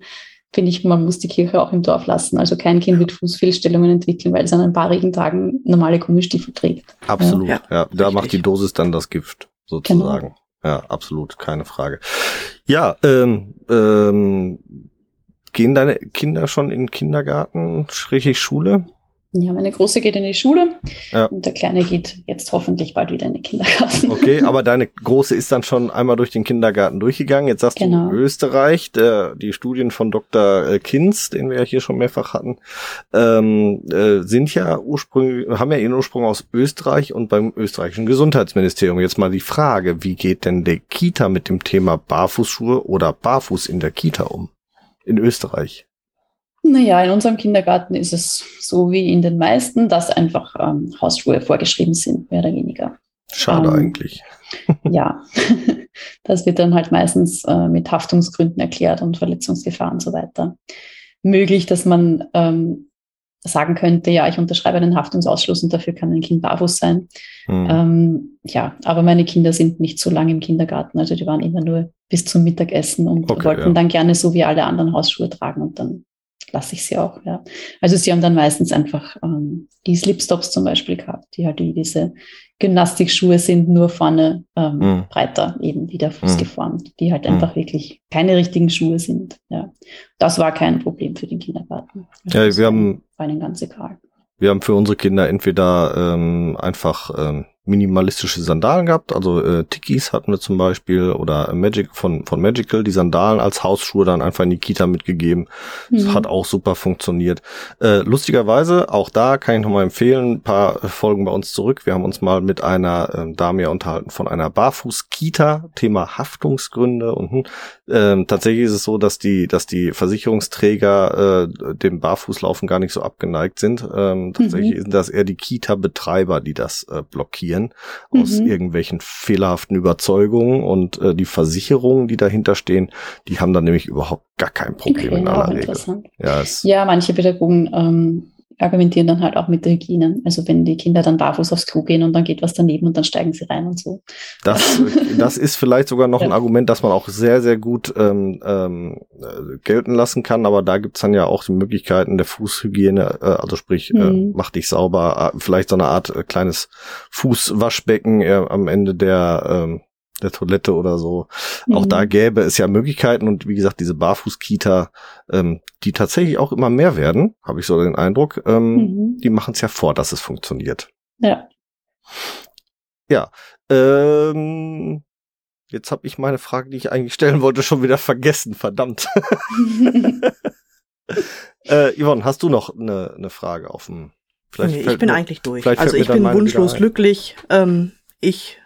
finde ich, man muss die Kirche auch im Dorf lassen. Also kein Kind wird Fußfehlstellungen entwickeln, weil es an ein paar Regentagen normale Gummistiefel trägt. Absolut, ja. ja. Da macht die Dosis dann das Gift, sozusagen. Genau. Ja, absolut, keine Frage. Ja, ähm, ähm, gehen deine Kinder schon in den Kindergarten, schräg Schule? Ja, meine Große geht in die Schule ja. und der Kleine geht jetzt hoffentlich bald wieder in den Kindergarten. Okay, aber deine Große ist dann schon einmal durch den Kindergarten durchgegangen. Jetzt sagst genau. du Österreich, der, die Studien von Dr. Äh, Kinz, den wir ja hier schon mehrfach hatten, ähm, äh, sind ja ursprünglich, haben ja ihren Ursprung aus Österreich und beim österreichischen Gesundheitsministerium. Jetzt mal die Frage, wie geht denn der Kita mit dem Thema Barfußschuhe oder Barfuß in der Kita um? In Österreich? Naja, in unserem Kindergarten ist es so wie in den meisten, dass einfach ähm, Hausschuhe vorgeschrieben sind, mehr oder weniger. Schade ähm, eigentlich. ja, das wird dann halt meistens äh, mit Haftungsgründen erklärt und Verletzungsgefahr und so weiter. Möglich, dass man ähm, sagen könnte, ja, ich unterschreibe einen Haftungsausschluss und dafür kann ein Kind barfuß sein. Hm. Ähm, ja, aber meine Kinder sind nicht so lange im Kindergarten, also die waren immer nur bis zum Mittagessen und okay, wollten ja. dann gerne so wie alle anderen Hausschuhe tragen und dann lasse ich sie auch, ja. Also sie haben dann meistens einfach ähm, die Slipstops zum Beispiel gehabt, die halt wie diese Gymnastikschuhe sind, nur vorne ähm, mhm. breiter, eben wie der Fuß mhm. geformt, die halt mhm. einfach wirklich keine richtigen Schuhe sind. Ja. Das war kein Problem für den Kindergarten. Also ja, wir haben, war ihnen ganz egal. Wir haben für unsere Kinder entweder ähm, einfach ähm, minimalistische Sandalen gehabt, also äh, Tikis hatten wir zum Beispiel oder Magic von von Magical, die Sandalen als Hausschuhe dann einfach in die Kita mitgegeben. Mhm. Das hat auch super funktioniert. Äh, lustigerweise, auch da kann ich nochmal empfehlen, ein paar Folgen bei uns zurück. Wir haben uns mal mit einer äh, Dame ja unterhalten von einer Barfuß-Kita, Thema Haftungsgründe und äh, tatsächlich ist es so, dass die, dass die Versicherungsträger äh, dem Barfußlaufen gar nicht so abgeneigt sind. Ähm, tatsächlich mhm. sind das eher die Kita-Betreiber, die das äh, blockieren aus mhm. irgendwelchen fehlerhaften Überzeugungen und äh, die Versicherungen, die dahinter stehen, die haben dann nämlich überhaupt gar kein Problem okay, in aller Regel. Ja, ja, manche Pädagogen ähm, argumentieren dann halt auch mit der Hygiene. Also wenn die Kinder dann barfuß aufs Klo gehen und dann geht was daneben und dann steigen sie rein und so. Das, das ist vielleicht sogar noch ja. ein Argument, das man auch sehr, sehr gut ähm, ähm, äh, gelten lassen kann, aber da gibt's dann ja auch die Möglichkeiten der Fußhygiene, äh, also sprich, äh, mhm. äh, mach dich sauber, äh, vielleicht so eine Art äh, kleines Fußwaschbecken äh, am Ende der ähm, der Toilette oder so. Mhm. Auch da gäbe es ja Möglichkeiten und wie gesagt, diese Barfuß-Kita, ähm, die tatsächlich auch immer mehr werden, habe ich so den Eindruck, ähm, mhm. die machen es ja vor, dass es funktioniert. Ja. Ja. Ähm, jetzt habe ich meine Frage, die ich eigentlich stellen wollte, schon wieder vergessen. Verdammt. äh, Yvonne, hast du noch eine, eine Frage auf dem? Vielleicht nee, ich bin mir, eigentlich durch. Also ich bin wunschlos glücklich. Ähm, ich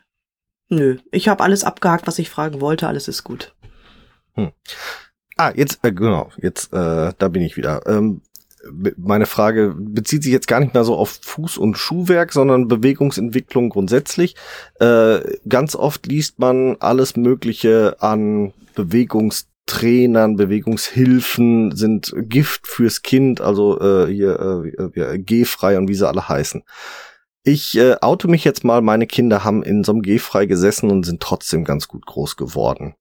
Nö, ich habe alles abgehakt, was ich fragen wollte. Alles ist gut. Hm. Ah, jetzt, äh, genau, jetzt, äh, da bin ich wieder. Ähm, meine Frage bezieht sich jetzt gar nicht mehr so auf Fuß- und Schuhwerk, sondern Bewegungsentwicklung grundsätzlich. Äh, ganz oft liest man alles Mögliche an Bewegungstrainern, Bewegungshilfen sind Gift fürs Kind, also äh, hier äh, G-frei und wie sie alle heißen. Ich äh, auto mich jetzt mal, meine Kinder haben in so einem G-frei gesessen und sind trotzdem ganz gut groß geworden.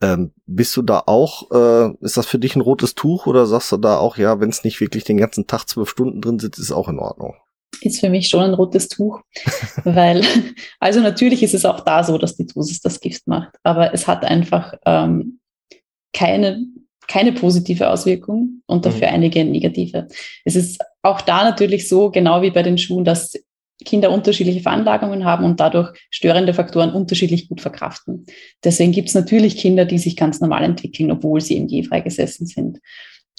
Ähm, bist du da auch, äh, ist das für dich ein rotes Tuch oder sagst du da auch, ja, wenn es nicht wirklich den ganzen Tag zwölf Stunden drin sitzt, ist auch in Ordnung? Ist für mich schon ein rotes Tuch, weil, also natürlich ist es auch da so, dass die Dosis das Gift macht, aber es hat einfach ähm, keine keine positive Auswirkung und dafür mhm. einige negative. Es ist auch da natürlich so, genau wie bei den Schuhen, dass Kinder unterschiedliche Veranlagungen haben und dadurch störende Faktoren unterschiedlich gut verkraften. Deswegen gibt es natürlich Kinder, die sich ganz normal entwickeln, obwohl sie im G freigesessen sind.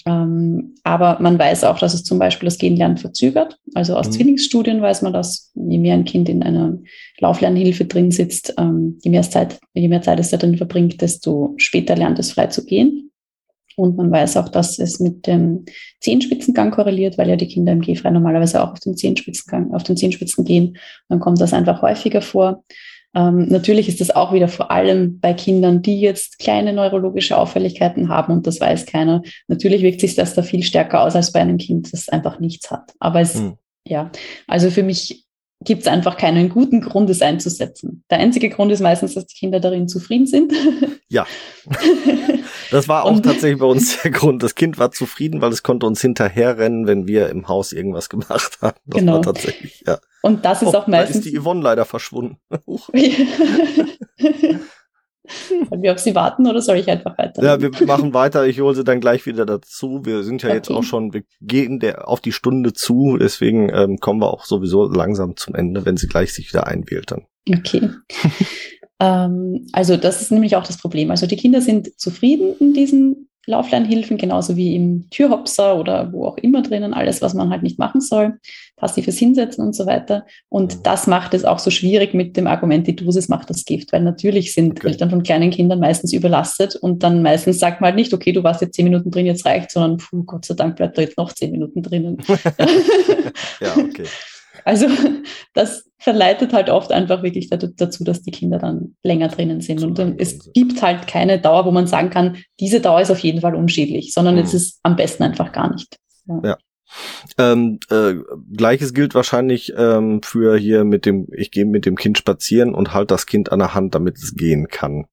Ähm, aber man weiß auch, dass es zum Beispiel das Genlernen verzögert. Also aus mhm. Zwillingsstudien weiß man, dass je mehr ein Kind in einer Lauflernhilfe drin sitzt, ähm, je, mehr Zeit, je mehr Zeit es da drin verbringt, desto später lernt es frei zu gehen. Und man weiß auch, dass es mit dem Zehenspitzengang korreliert, weil ja die Kinder im Gehfrei normalerweise auch auf den Zehenspitzengang, auf den Zehenspitzen gehen. Dann kommt das einfach häufiger vor. Ähm, natürlich ist das auch wieder vor allem bei Kindern, die jetzt kleine neurologische Auffälligkeiten haben und das weiß keiner. Natürlich wirkt sich das da viel stärker aus als bei einem Kind, das einfach nichts hat. Aber es, hm. ja, also für mich gibt es einfach keinen guten Grund, es einzusetzen. Der einzige Grund ist meistens, dass die Kinder darin zufrieden sind. Ja. Das war auch und, tatsächlich bei uns der Grund. Das Kind war zufrieden, weil es konnte uns hinterherrennen, wenn wir im Haus irgendwas gemacht haben. Das genau. war tatsächlich, ja. Und das ist oh, auch meistens. Da ist die Yvonne leider verschwunden. Sollen wir auf sie warten oder soll ich einfach weiter? Ja, wir machen weiter. Ich hole sie dann gleich wieder dazu. Wir sind ja okay. jetzt auch schon, wir gehen der, auf die Stunde zu. Deswegen ähm, kommen wir auch sowieso langsam zum Ende, wenn sie gleich sich wieder einwählt dann. Okay. Ähm, also das ist nämlich auch das Problem. Also die Kinder sind zufrieden in diesen Lauflernhilfen, genauso wie im Türhopser oder wo auch immer drinnen, alles, was man halt nicht machen soll, passives Hinsetzen und so weiter. Und mhm. das macht es auch so schwierig mit dem Argument, die Dosis macht das Gift, weil natürlich sind okay. Eltern von kleinen Kindern meistens überlastet und dann meistens sagt man halt nicht, okay, du warst jetzt zehn Minuten drin, jetzt reicht, sondern puh, Gott sei Dank bleibt da jetzt noch zehn Minuten drinnen. ja, okay. Also das verleitet halt oft einfach wirklich dazu, dass die Kinder dann länger drinnen sind. Und es gibt halt keine Dauer, wo man sagen kann, diese Dauer ist auf jeden Fall unschädlich, sondern mhm. es ist am besten einfach gar nicht. Ja. ja. Ähm, äh, Gleiches gilt wahrscheinlich ähm, für hier mit dem, ich gehe mit dem Kind spazieren und halt das Kind an der Hand, damit es gehen kann.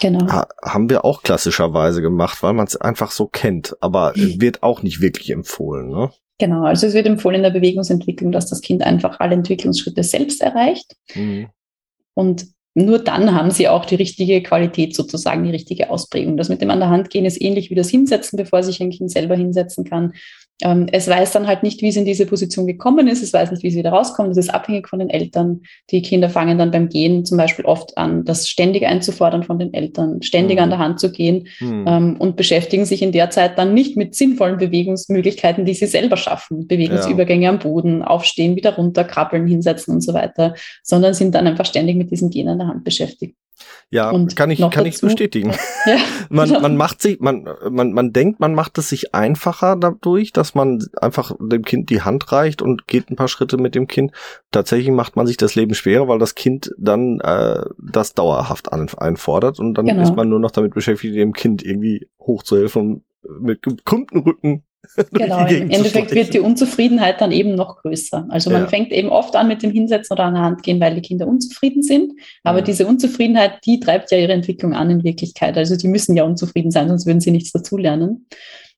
Genau. Ha haben wir auch klassischerweise gemacht, weil man es einfach so kennt, aber wird auch nicht wirklich empfohlen, ne? Genau, also es wird empfohlen in der Bewegungsentwicklung, dass das Kind einfach alle Entwicklungsschritte selbst erreicht. Mhm. Und nur dann haben sie auch die richtige Qualität sozusagen, die richtige Ausprägung. Das mit dem an der Hand gehen ist ähnlich wie das Hinsetzen, bevor sich ein Kind selber hinsetzen kann. Ähm, es weiß dann halt nicht, wie es in diese Position gekommen ist. Es weiß nicht, wie es wieder rauskommt. Das ist abhängig von den Eltern. Die Kinder fangen dann beim Gehen zum Beispiel oft an, das ständig einzufordern von den Eltern, ständig mhm. an der Hand zu gehen mhm. ähm, und beschäftigen sich in der Zeit dann nicht mit sinnvollen Bewegungsmöglichkeiten, die sie selber schaffen. Bewegungsübergänge ja. am Boden, aufstehen, wieder runter, krabbeln, hinsetzen und so weiter, sondern sind dann einfach ständig mit diesem Gehen an der Hand beschäftigt. Ja, und kann ich, kann ich bestätigen. Ja, man, man macht sich, man, man, man denkt, man macht es sich einfacher dadurch, dass man einfach dem Kind die Hand reicht und geht ein paar Schritte mit dem Kind. Tatsächlich macht man sich das Leben schwerer, weil das Kind dann äh, das dauerhaft an, einfordert und dann genau. ist man nur noch damit beschäftigt, dem Kind irgendwie hochzuhelfen und mit gekrümmten Rücken Genau, im Endeffekt wird die Unzufriedenheit dann eben noch größer. Also man ja. fängt eben oft an mit dem Hinsetzen oder an der Hand gehen, weil die Kinder unzufrieden sind. Aber ja. diese Unzufriedenheit, die treibt ja ihre Entwicklung an in Wirklichkeit. Also die müssen ja unzufrieden sein, sonst würden sie nichts dazulernen.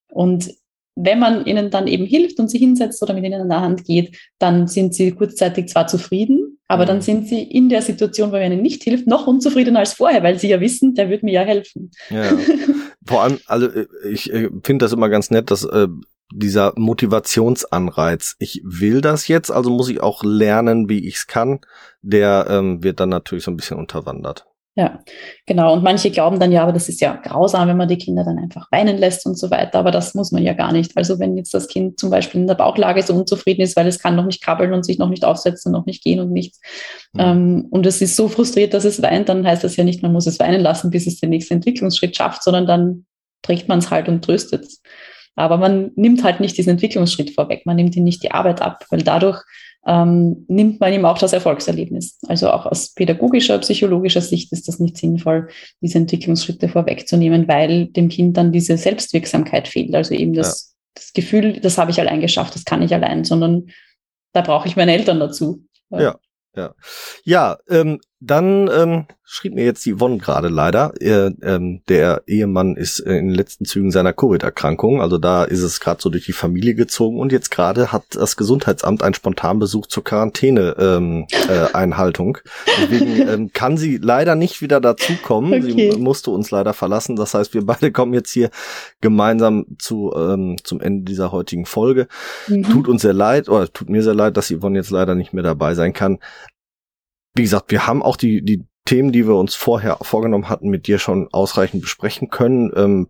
Und wenn man ihnen dann eben hilft und sie hinsetzt oder mit ihnen an der Hand geht, dann sind sie kurzzeitig zwar zufrieden, aber dann sind sie in der Situation, wo man ihnen nicht hilft, noch unzufriedener als vorher, weil sie ja wissen, der wird mir ja helfen. Ja. Vor allem, also ich äh, finde das immer ganz nett, dass äh, dieser Motivationsanreiz, ich will das jetzt, also muss ich auch lernen, wie ich es kann, der ähm, wird dann natürlich so ein bisschen unterwandert. Ja, genau. Und manche glauben dann, ja, aber das ist ja grausam, wenn man die Kinder dann einfach weinen lässt und so weiter. Aber das muss man ja gar nicht. Also wenn jetzt das Kind zum Beispiel in der Bauchlage so unzufrieden ist, weil es kann noch nicht krabbeln und sich noch nicht aufsetzen, noch nicht gehen und nichts. Mhm. Ähm, und es ist so frustriert, dass es weint, dann heißt das ja nicht, man muss es weinen lassen, bis es den nächsten Entwicklungsschritt schafft, sondern dann trägt man es halt und tröstet es. Aber man nimmt halt nicht diesen Entwicklungsschritt vorweg. Man nimmt ihm nicht die Arbeit ab, weil dadurch ähm, nimmt man ihm auch das Erfolgserlebnis. Also auch aus pädagogischer, psychologischer Sicht ist das nicht sinnvoll, diese Entwicklungsschritte vorwegzunehmen, weil dem Kind dann diese Selbstwirksamkeit fehlt. Also eben das, ja. das Gefühl, das habe ich allein geschafft, das kann ich allein, sondern da brauche ich meine Eltern dazu. Ja, ja. Ja, ähm, dann ähm, schrieb mir jetzt die Yvonne gerade leider. Er, ähm, der Ehemann ist in den letzten Zügen seiner Covid-Erkrankung. Also da ist es gerade so durch die Familie gezogen. Und jetzt gerade hat das Gesundheitsamt einen Spontanbesuch zur Quarantäne-Einhaltung. Ähm, äh, Deswegen ähm, kann sie leider nicht wieder dazukommen. Okay. Sie musste uns leider verlassen. Das heißt, wir beide kommen jetzt hier gemeinsam zu ähm, zum Ende dieser heutigen Folge. Mhm. Tut uns sehr leid, oder tut mir sehr leid, dass Yvonne jetzt leider nicht mehr dabei sein kann wie gesagt, wir haben auch die, die Themen, die wir uns vorher vorgenommen hatten, mit dir schon ausreichend besprechen können. Ähm,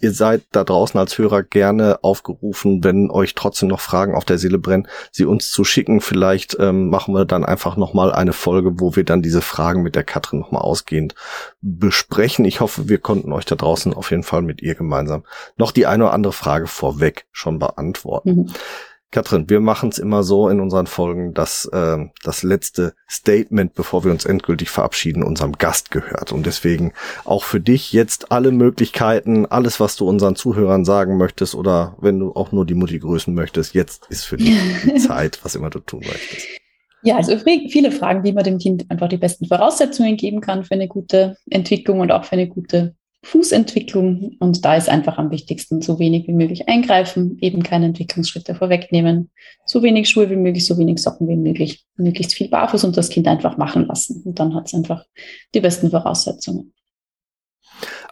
ihr seid da draußen als Hörer gerne aufgerufen, wenn euch trotzdem noch Fragen auf der Seele brennen, sie uns zu schicken. Vielleicht ähm, machen wir dann einfach nochmal eine Folge, wo wir dann diese Fragen mit der Katrin nochmal ausgehend besprechen. Ich hoffe, wir konnten euch da draußen auf jeden Fall mit ihr gemeinsam noch die eine oder andere Frage vorweg schon beantworten. Mhm. Katrin, wir machen es immer so in unseren Folgen, dass äh, das letzte Statement, bevor wir uns endgültig verabschieden, unserem Gast gehört. Und deswegen auch für dich jetzt alle Möglichkeiten, alles, was du unseren Zuhörern sagen möchtest oder wenn du auch nur die Mutti grüßen möchtest, jetzt ist für dich die Zeit, was immer du tun möchtest. Ja, also viele Fragen, wie man dem Kind einfach die besten Voraussetzungen geben kann für eine gute Entwicklung und auch für eine gute Fußentwicklung. Und da ist einfach am wichtigsten, so wenig wie möglich eingreifen, eben keine Entwicklungsschritte vorwegnehmen, so wenig Schuhe wie möglich, so wenig Socken wie möglich, möglichst viel barfuß und das Kind einfach machen lassen. Und dann hat es einfach die besten Voraussetzungen.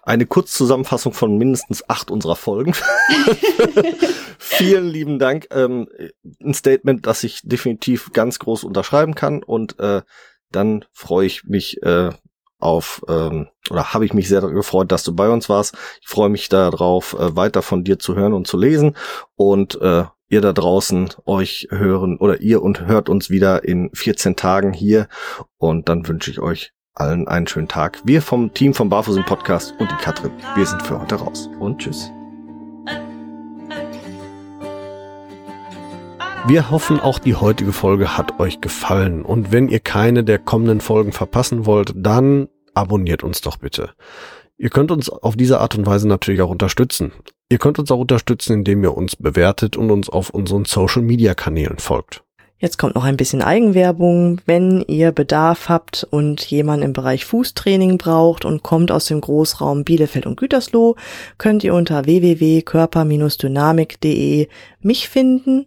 Eine Kurzzusammenfassung von mindestens acht unserer Folgen. Vielen lieben Dank. Ähm, ein Statement, das ich definitiv ganz groß unterschreiben kann und äh, dann freue ich mich äh, auf, ähm, oder habe ich mich sehr gefreut, dass du bei uns warst. Ich freue mich darauf, äh, weiter von dir zu hören und zu lesen. Und äh, ihr da draußen euch hören oder ihr und hört uns wieder in 14 Tagen hier. Und dann wünsche ich euch allen einen schönen Tag. Wir vom Team vom Barfußen Podcast und die Katrin, wir sind für heute raus. Und tschüss. Wir hoffen, auch die heutige Folge hat euch gefallen. Und wenn ihr keine der kommenden Folgen verpassen wollt, dann abonniert uns doch bitte. Ihr könnt uns auf diese Art und Weise natürlich auch unterstützen. Ihr könnt uns auch unterstützen, indem ihr uns bewertet und uns auf unseren Social Media Kanälen folgt. Jetzt kommt noch ein bisschen Eigenwerbung. Wenn ihr Bedarf habt und jemand im Bereich Fußtraining braucht und kommt aus dem Großraum Bielefeld und Gütersloh, könnt ihr unter www.körper-dynamik.de mich finden.